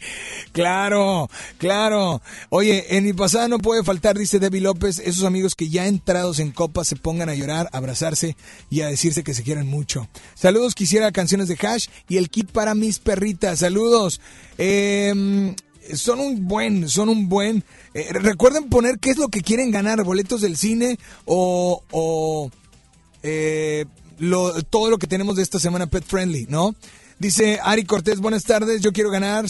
claro, claro. Oye, en mi posada no puede faltar, dice Debbie López, esos amigos que ya entrados en copa se pongan a llorar, a abrazarse y a decirse que se quieren mucho. Saludos, quisiera canciones de Hash y el kit para mis perritas. Saludos. Eh, son un buen, son un buen. eh, recuerden poner qué es lo que quieren ganar, boletos del cine o, o eh, lo- todo lo que tenemos de esta semana Pet Friendly, ¿no? Dice Ari Cortés, buenas tardes, yo quiero ganar.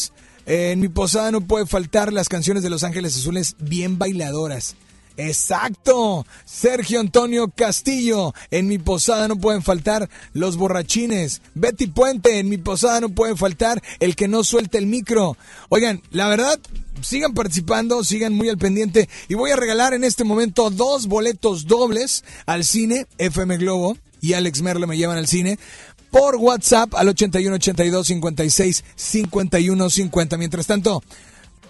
eh, en mi posada no puede faltar las canciones de Los Ángeles Azules bien bailadoras. Exacto. Sergio Antonio Castillo, en mi posada no pueden faltar los borrachines. Betty Puente, en mi posada no puede faltar el que no suelta el micro. Oigan, la verdad, sigan participando, sigan muy al pendiente y voy a regalar en este momento dos boletos dobles al cine FM Globo y Alex Merle me llevan al cine por WhatsApp al 81 82 56 51 50. Mientras tanto,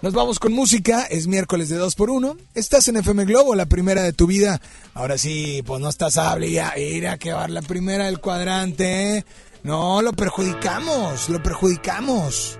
nos vamos con música, es miércoles de 2 por 1 Estás en FM Globo, la primera de tu vida. Ahora sí, pues no estás hable ya. Que va la primera del cuadrante. ¿eh? No, lo perjudicamos, lo perjudicamos.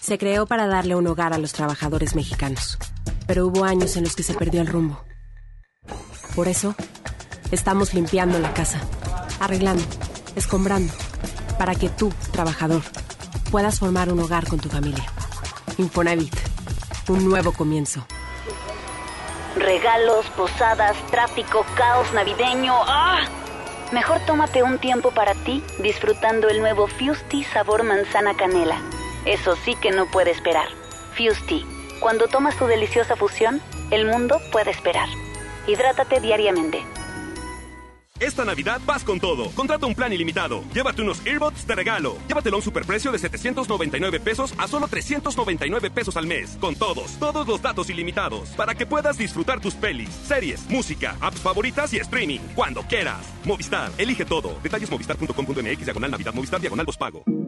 se creó para darle un hogar a los trabajadores mexicanos. Pero hubo años en los que se perdió el rumbo. Por eso, estamos limpiando la casa, arreglando escombrando, para que tú, trabajador, puedas formar un hogar con tu familia. Infonavit, un nuevo comienzo. Regalos, posadas, tráfico, caos navideño. ¡Ah! Mejor tómate un tiempo para ti disfrutando el nuevo Fusti sabor manzana canela. Eso sí que no puede esperar. Fusti, cuando tomas tu deliciosa fusión, el mundo puede esperar. Hidrátate diariamente. Esta Navidad vas con todo. Contrata un plan ilimitado. Llévate unos earbuds de regalo. Llévatelo a un superprecio de 799 pesos a solo 399 pesos al mes. Con todos, todos los datos ilimitados. Para que puedas disfrutar tus pelis, series, música, apps favoritas y streaming. Cuando quieras. Movistar, elige todo. Detalles movistar.com.mx, diagonal Navidad, Movistar, diagonal pago.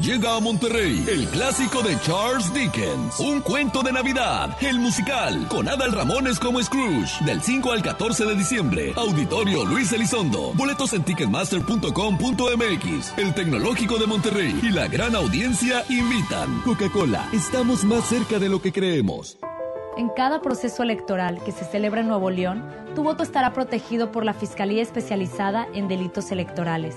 Llega a Monterrey el clásico de Charles Dickens, Un cuento de Navidad, el musical, con Adal Ramones como Scrooge, del 5 al 14 de diciembre. Auditorio Luis Elizondo. Boletos en ticketmaster.com.mx. El Tecnológico de Monterrey y la gran audiencia invitan. Coca-Cola, estamos más cerca de lo que creemos. En cada proceso electoral que se celebra en Nuevo León, tu voto estará protegido por la Fiscalía Especializada en Delitos Electorales.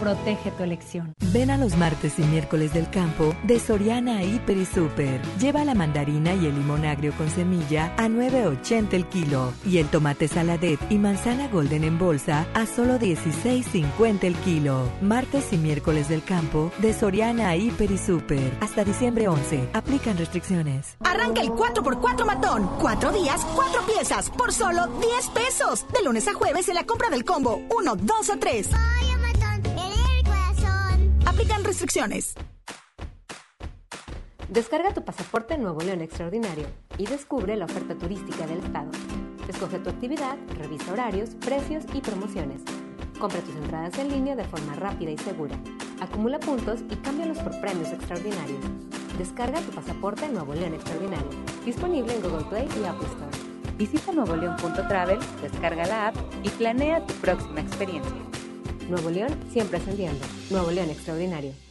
Protege tu elección. Ven a los martes y miércoles del campo de Soriana Hiper y Super. Lleva la mandarina y el limón agrio con semilla a 9.80 el kilo y el tomate saladet y manzana golden en bolsa a solo 16.50 el kilo. Martes y miércoles del campo de Soriana Hiper y Super. Hasta diciembre 11. Aplican restricciones. Arranca el 4x4 matón. Cuatro días, cuatro piezas por solo 10 pesos. De lunes a jueves en la compra del combo 1, 2 o 3. Aplican restricciones. Descarga tu pasaporte Nuevo León Extraordinario y descubre la oferta turística del estado. Escoge tu actividad, revisa horarios, precios y promociones. Compra tus entradas en línea de forma rápida y segura. Acumula puntos y cámbialos por premios extraordinarios. Descarga tu pasaporte Nuevo León Extraordinario. Disponible en Google Play y Apple Store. Visita nuevoleón.travel, descarga la app y planea tu próxima experiencia. Nuevo León siempre ascendiendo. Nuevo León extraordinario.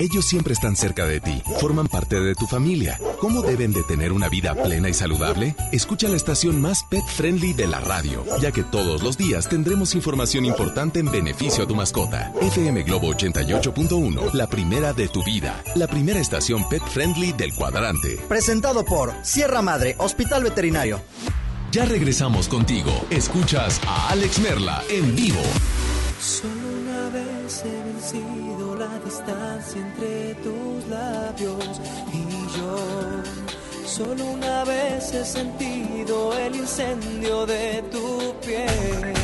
Ellos siempre están cerca de ti, forman parte de tu familia. ¿Cómo deben de tener una vida plena y saludable? Escucha la estación más pet friendly de la radio, ya que todos los días tendremos información importante en beneficio a tu mascota. FM Globo 88.1, la primera de tu vida, la primera estación pet friendly del cuadrante. Presentado por Sierra Madre, Hospital Veterinario. Ya regresamos contigo. Escuchas a Alex Merla en vivo. Solo una vez la distancia entre tus labios y yo. Solo una vez he sentido el incendio de tu piel.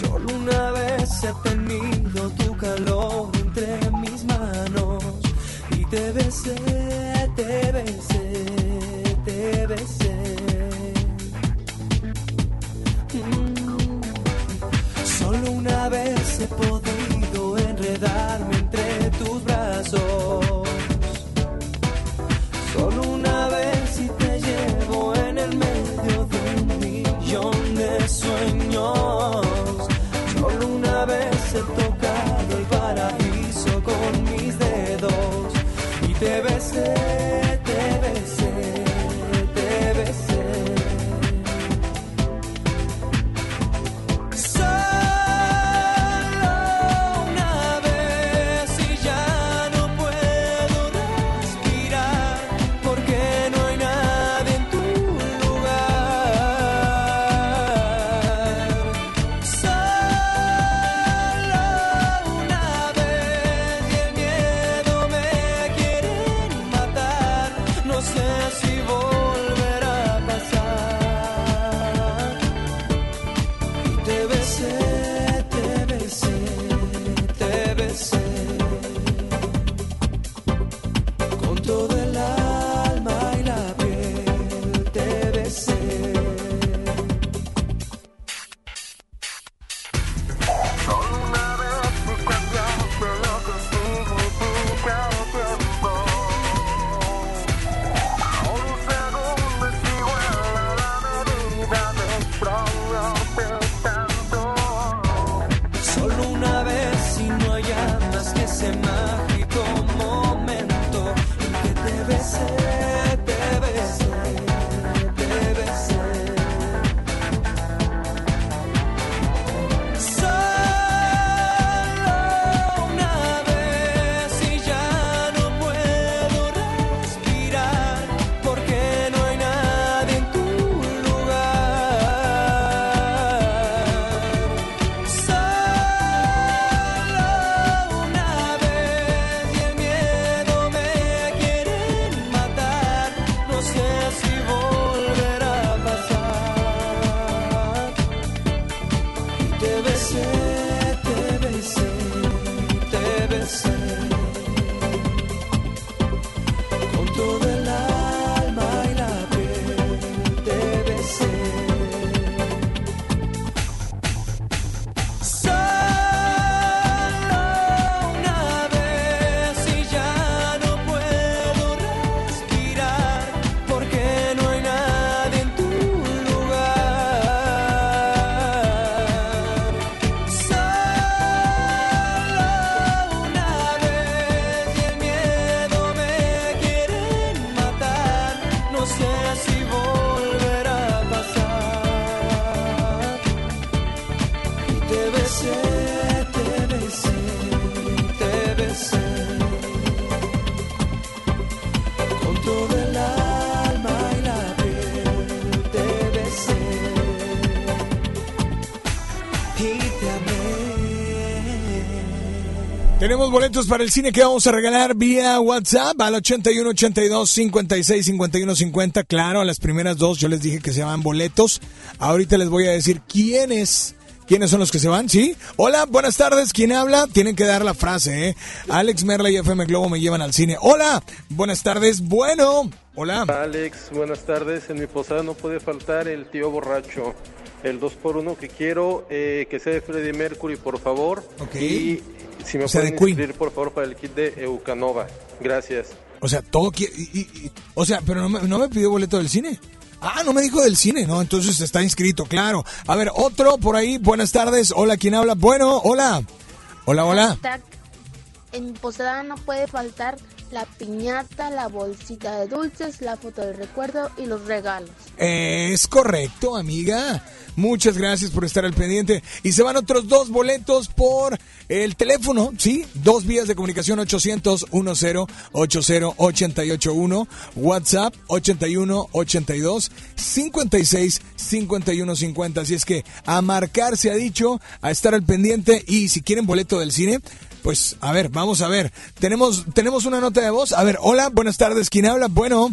Solo una vez he tenido tu calor entre mis manos y te besé, te besé, te besé. Mm. Solo una vez he podido entre tus brazos. Solo una vez y te llevo en el medio de un millón de sueños. Solo una vez he tocado el paraíso con mis dedos y te besé, Tenemos boletos para el cine que vamos a regalar vía WhatsApp al 81 82 56 51 50. Claro, a las primeras dos yo les dije que se llaman boletos. Ahorita les voy a decir quiénes ¿Quiénes son los que se van? ¿Sí? Hola, buenas tardes. ¿Quién habla? Tienen que dar la frase, ¿eh? Alex Merla y FM Globo me llevan al cine. Hola, buenas tardes. Bueno, hola. Alex, buenas tardes. En mi posada no puede faltar el tío borracho. El 2x1 que quiero eh, que sea de Freddie Mercury, por favor. Ok. Y si me O sea, pueden de Queen. inscribir, por favor, para el kit de Eucanova. Gracias. O sea, todo qui- y- y- y- O sea, pero no me, no me pidió boleto del cine. Ah, no me dijo del cine, ¿no? Entonces está inscrito, claro. A ver, otro por ahí. Buenas tardes. Hola, ¿quién habla? Bueno, hola. Hola, hola. Hashtag, En posada no puede faltar la piñata, la bolsita de dulces, la foto del recuerdo y los regalos. Es correcto, amiga. Muchas gracias por estar al pendiente. Y se van otros dos boletos por el teléfono, ¿sí? Dos vías de comunicación 800 10 80 881 WhatsApp 81 82 56 51 50. Así es que a marcar se ha dicho, a estar al pendiente y si quieren boleto del cine, pues a ver, vamos a ver. Tenemos tenemos una nota de voz. A ver, hola, buenas tardes. ¿Quién habla? Bueno.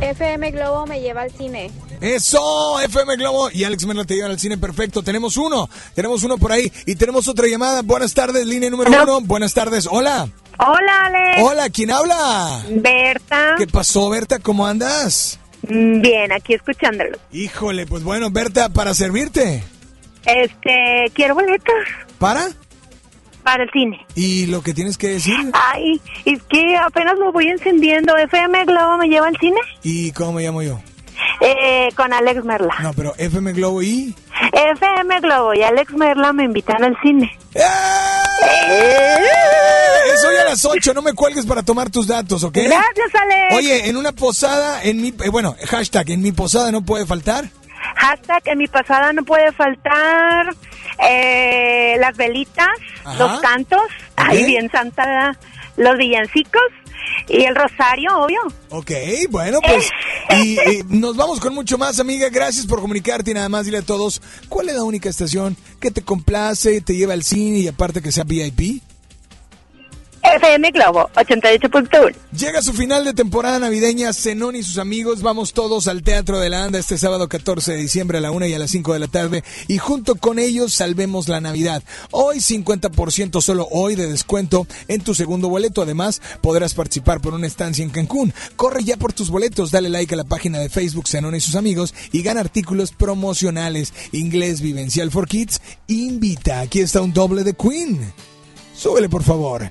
FM Globo me lleva al cine. Eso, FM Globo y Alex Merla te llevan al cine perfecto. Tenemos uno, tenemos uno por ahí y tenemos otra llamada. Buenas tardes, línea número uno. Buenas tardes, hola. Hola, Alex. Hola, ¿quién habla? Berta. ¿Qué pasó, Berta? ¿Cómo andas? Mm, Bien, aquí escuchándolo. Híjole, pues bueno, Berta, para servirte. Este, quiero boletos ¿Para? Para el cine. ¿Y lo que tienes que decir? Ay, es que apenas lo voy encendiendo. FM Globo me lleva al cine ¿Y cómo me llamo yo? eh, con Alex Merla. No, pero FM Globo y... FM Globo y Alex Merla me invitan al cine. ¡Eh! Eso ya a las 8, no me cuelgues para tomar tus datos, ¿ok? Gracias, Alex. Oye, en una posada, en mi... eh, bueno, hashtag, en mi posada no puede faltar. Hashtag en mi pasada no puede faltar eh, las velitas, Ajá. los cantos, ahí bien santa, los villancicos y el rosario, obvio. Ok, bueno, pues. Y, y nos vamos con mucho más, amiga. Gracias por comunicarte y nada más dile a todos cuál es la única estación que te complace, te lleva al cine y aparte que sea VIP. FM Globo 88.1. Llega su final de temporada navideña, Zenón y sus amigos, vamos todos al Teatro de la Anda este sábado 14 de diciembre a la 1 y a las 5 de la tarde y junto con ellos salvemos la Navidad. Hoy 50% solo hoy de descuento en tu segundo boleto, además podrás participar por una estancia en Cancún. Corre ya por tus boletos, dale like a la página de Facebook Zenón y sus amigos y gana artículos promocionales. Inglés Vivencial for Kids, invita, aquí está un doble de Queen. Súbele por favor.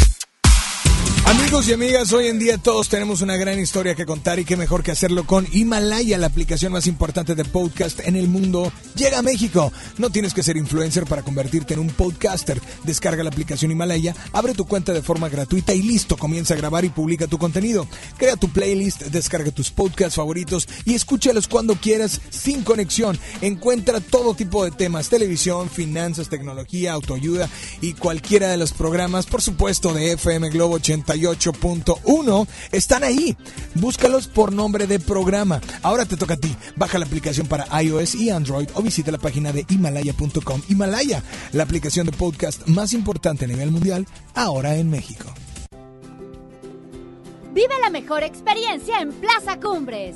Amigos y amigas, hoy en día todos tenemos una gran historia que contar y qué mejor que hacerlo con Himalaya, la aplicación más importante de podcast en el mundo. Llega a México. No tienes que ser influencer para convertirte en un podcaster. Descarga la aplicación Himalaya, abre tu cuenta de forma gratuita y listo, comienza a grabar y publica tu contenido. Crea tu playlist, descarga tus podcasts favoritos y escúchalos cuando quieras sin conexión. Encuentra todo tipo de temas, televisión, finanzas, tecnología, autoayuda y cualquiera de los programas, por supuesto, de FM Globo 88.1 están ahí. Búscalos por nombre de programa. Ahora te toca a ti. Baja la aplicación para iOS y Android o visita la página de himalaya.com. Himalaya, la aplicación de podcast más importante a nivel mundial, ahora en México. Vive la mejor experiencia en Plaza Cumbres.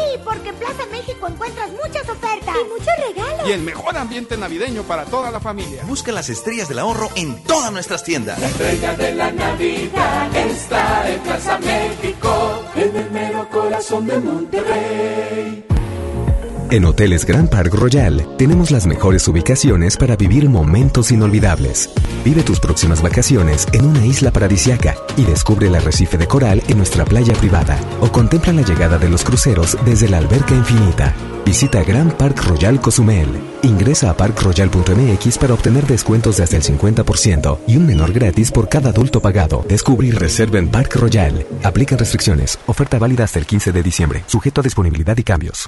ofertas y muchos regalos. Y el mejor ambiente navideño para toda la familia. Busca las estrellas del ahorro en todas nuestras tiendas. La estrella de la Navidad está en Plaza México, en el mero corazón de Monterrey. En Hoteles Grand Park Royal tenemos las mejores ubicaciones para vivir momentos inolvidables. Vive tus próximas vacaciones en una isla paradisiaca y descubre el arrecife de coral en nuestra playa privada o contempla la llegada de los cruceros desde la alberca infinita. Visita Grand Park Royal Cozumel. Ingresa a parkroyal.mx para obtener descuentos de hasta el 50% y un menor gratis por cada adulto pagado. Descubre y reserva en Park Royal. Aplican restricciones. Oferta válida hasta el 15 de diciembre. Sujeto a disponibilidad y cambios.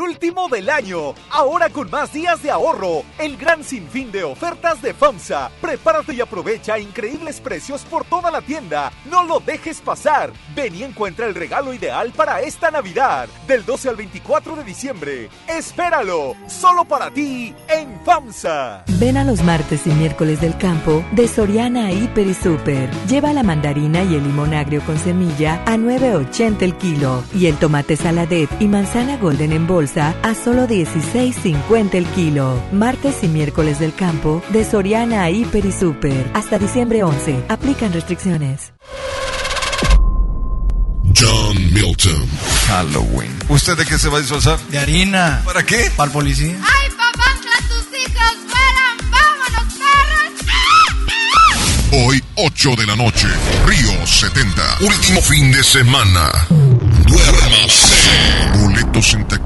último del año, ahora con más días de ahorro, el gran sinfín de ofertas de FAMSA. Prepárate y aprovecha increíbles precios por toda la tienda. No lo dejes pasar. Ven y encuentra el regalo ideal para esta Navidad, del 12 al 24 de diciembre. Espéralo, solo para ti en FAMSA. Ven a los martes y miércoles del campo de Soriana Hiper y Super. Lleva la mandarina y el limón agrio con semilla a 9.80 el kilo y el tomate saladet y manzana golden en bolsa a solo 16.50 el kilo. Martes y miércoles del campo de Soriana a Hiper y Super. Hasta diciembre 11. Aplican restricciones. John Milton. Halloween. ¿Usted de qué se va a disfrazar? De harina. ¿Para qué? Para el policía. ¡Ay, papantla, tus hijos vuelan! ¡Vámonos, perros! Hoy, 8 de la noche, Río 70. Último fin de semana. Duérmase. Boletos en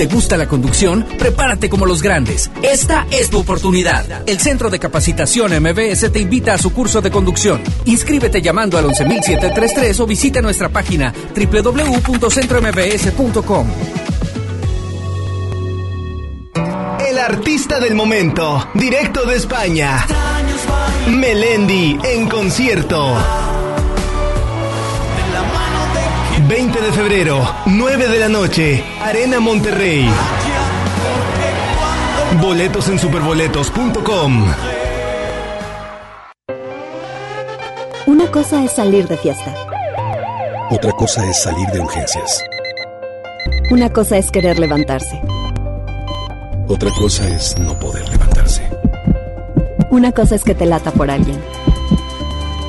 ¿Te gusta la conducción? Prepárate como los grandes. Esta es tu oportunidad. El Centro de Capacitación MBS te invita a su curso de conducción. Inscríbete llamando al 11733 o visita nuestra página www.centrombs.com. artista del momento, directo de España. Melendi en concierto. 20 de febrero, 9 de la noche, Arena Monterrey. Boletos en superboletos.com. Una cosa es salir de fiesta. Otra cosa es salir de urgencias. Una cosa es querer levantarse. Otra cosa es no poder levantarse. Una cosa es que te lata por alguien.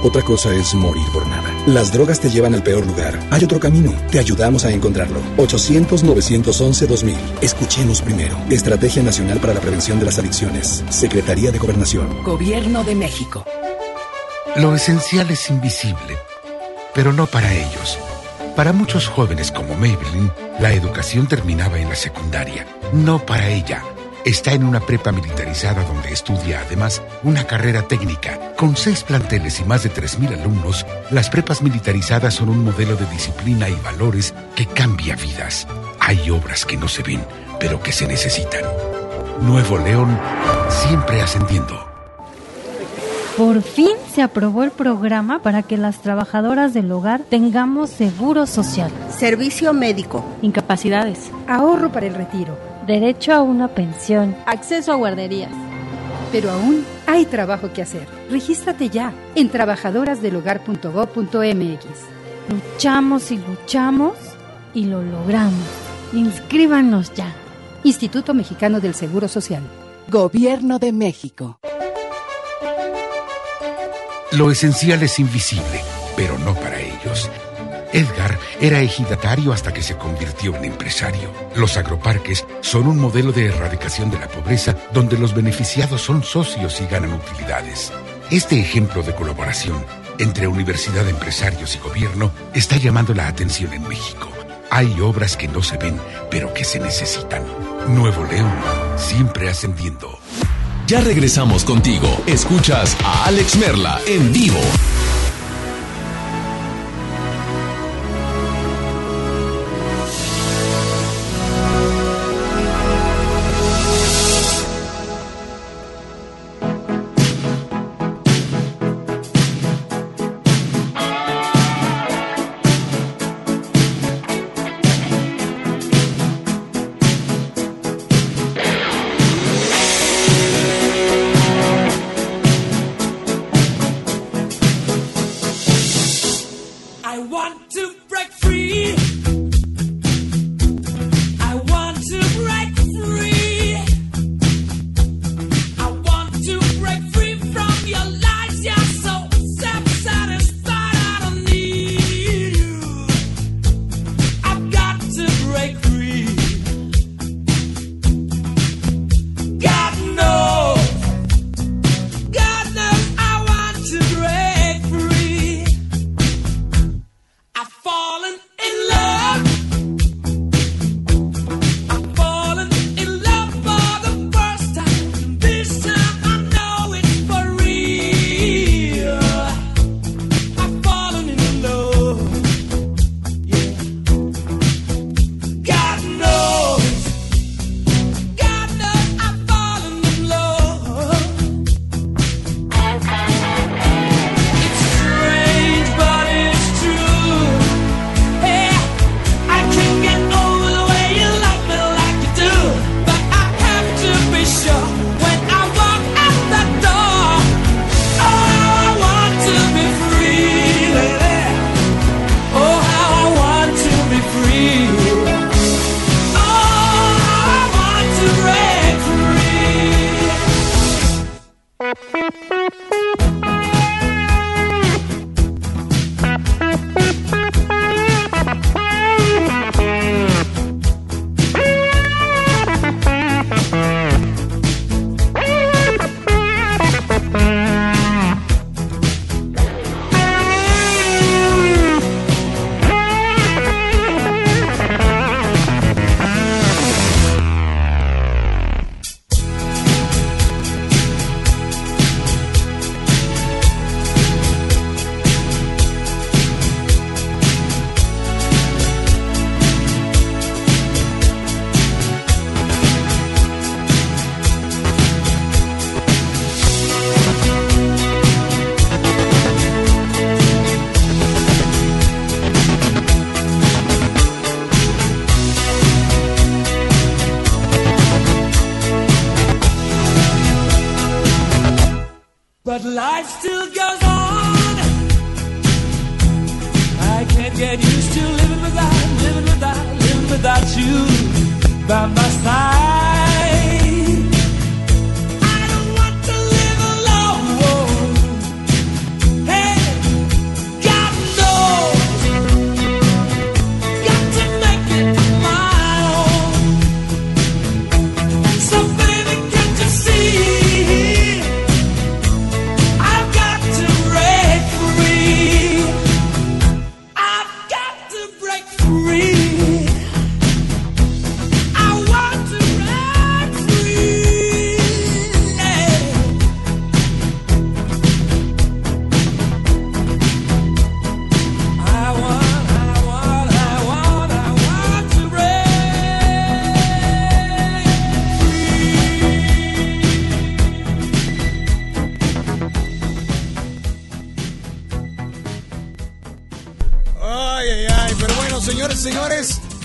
Otra cosa es morir por nada. Las drogas te llevan al peor lugar. Hay otro camino. Te ayudamos a encontrarlo. 800-911-2000. Escuchemos primero. Estrategia Nacional para la Prevención de las Adicciones. Secretaría de Gobernación. Gobierno de México. Lo esencial es invisible, pero no para ellos. Para muchos jóvenes como Maybelline, la educación terminaba en la secundaria. No para ella. Está en una prepa militarizada donde estudia además una carrera técnica. Con seis planteles y más de 3.000 alumnos, las prepas militarizadas son un modelo de disciplina y valores que cambia vidas. Hay obras que no se ven, pero que se necesitan. Nuevo León, siempre ascendiendo. Por fin se aprobó el programa para que las trabajadoras del hogar tengamos seguro social, servicio médico, incapacidades, ahorro para el retiro, derecho a una pensión, acceso a guarderías. Pero aún hay trabajo que hacer. Regístrate ya en trabajadorasdelhogar.gov.mx. Luchamos y luchamos y lo logramos. Inscríbanos ya. Instituto Mexicano del Seguro Social. Gobierno de México. Lo esencial es invisible, pero no para ellos. Edgar era ejidatario hasta que se convirtió en empresario. Los agroparques son un modelo de erradicación de la pobreza donde los beneficiados son socios y ganan utilidades. Este ejemplo de colaboración entre universidad, empresarios y gobierno está llamando la atención en México. Hay obras que no se ven, pero que se necesitan. Nuevo León, siempre ascendiendo. Ya regresamos contigo. Escuchas a Alex Merla en vivo.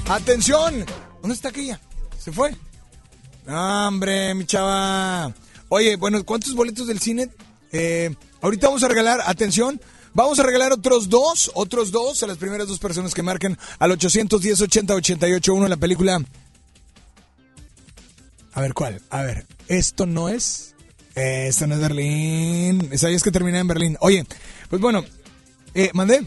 Atención. ¿Dónde está aquella? ¿Se fue? No, hombre, mi chava. Oye, bueno, ¿cuántos boletos del cine? Eh, ahorita vamos a regalar, atención, vamos a regalar otros dos, otros dos a las primeras dos personas que marquen al 810 80 88 1 en la película. A ver, ¿cuál? A ver, esto no es. esto no es Berlín. Sabías que termina en Berlín. Oye, pues bueno, eh, mandé.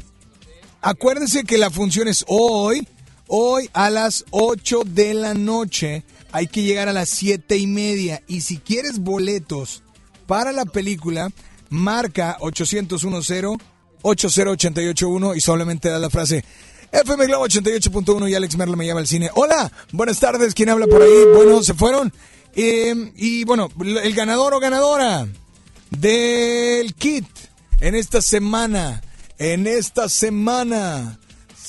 Acuérdense que la función es hoy, hoy a las 8 de la noche. Hay que llegar a las 7 y media. Y si quieres boletos para la película, marca 800-10-80881 y solamente da la frase FM Globo 88.1 y Alex Merla me llama al cine. Hola, buenas tardes, ¿quién habla por ahí? Bueno, se fueron. Eh, y bueno, el ganador o ganadora del kit en esta semana, en esta semana,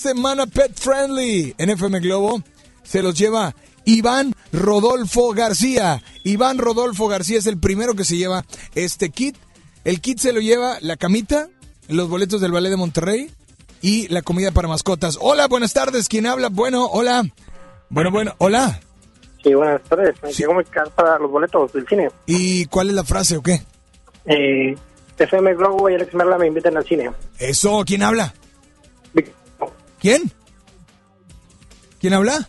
semana pet friendly en FM Globo, se los lleva Iván Rodolfo García. Iván Rodolfo García es el primero que se lleva este kit. El kit se lo lleva la camita, los boletos del Ballet de Monterrey y la comida para mascotas. Hola, buenas tardes. ¿Quién habla? Bueno, hola. Bueno, bueno, hola. Sí, buenas tardes. Me quiero comunicar para los boletos del cine. ¿Y cuál es la frase o qué? Eh, FM Globo y Alex Merla me invitan al cine. Eso, ¿quién habla? ¿Quién? ¿Quién habla?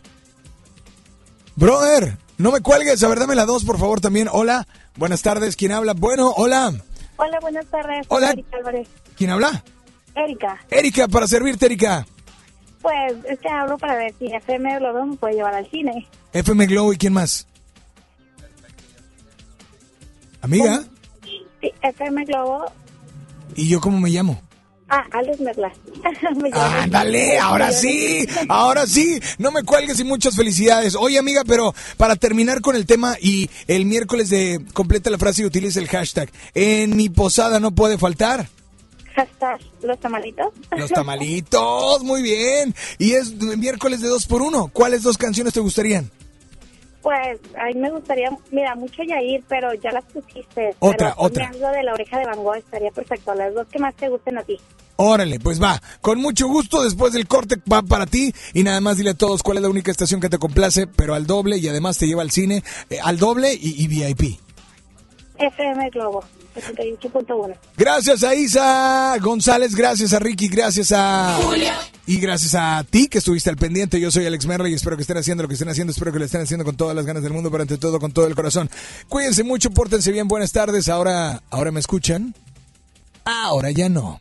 Brother, no me cuelgues, a ver, dame la dos, por favor, también. Hola, buenas tardes, ¿quién habla? Bueno, hola. Hola, buenas tardes. Hola. Erika Álvarez. ¿Quién habla? Erika, Erika, para servirte, Erika. pues es que hablo para ver si FM Globo me puede llevar al cine. FM Glow y quién más? Amiga, Sí, FM Globo. ¿y yo cómo me llamo? Ah, Alex Merla. <laughs> Ándale, <laughs> ahora sí, ahora sí, no me cuelgues y muchas felicidades. Oye amiga, pero para terminar con el tema y el miércoles de completa la frase y utiliza el hashtag, en mi posada no puede faltar. Hashtag los tamalitos. <laughs> Los tamalitos, muy bien. Y es miércoles de dos por uno. ¿Cuáles dos canciones te gustarían? Pues a mí me gustaría, mira, mucho Yair, pero ya las pusiste. Otra, pero otra. algo de la oreja de Van Gogh estaría perfecto. Las dos que más te gusten a ti. Órale, pues va. Con mucho gusto, después del corte va para ti. Y nada más dile a todos cuál es la única estación que te complace, pero al doble y además te lleva al cine, eh, al doble y, y VIP. FM Globo, 88.1. Gracias a Isa González, gracias a Ricky, gracias a... Y gracias a ti que estuviste al pendiente. Yo soy Alex Merla y espero que estén haciendo lo que estén haciendo. Espero que lo estén haciendo con todas las ganas del mundo, pero ante todo con todo el corazón. Cuídense mucho, pórtense bien. Buenas tardes. Ahora, ¿ahora me escuchan? Ahora ya no.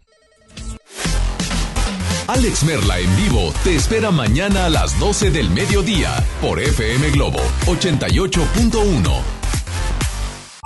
Alex Merla en vivo te espera mañana a las 12 del mediodía por FM Globo 88.1.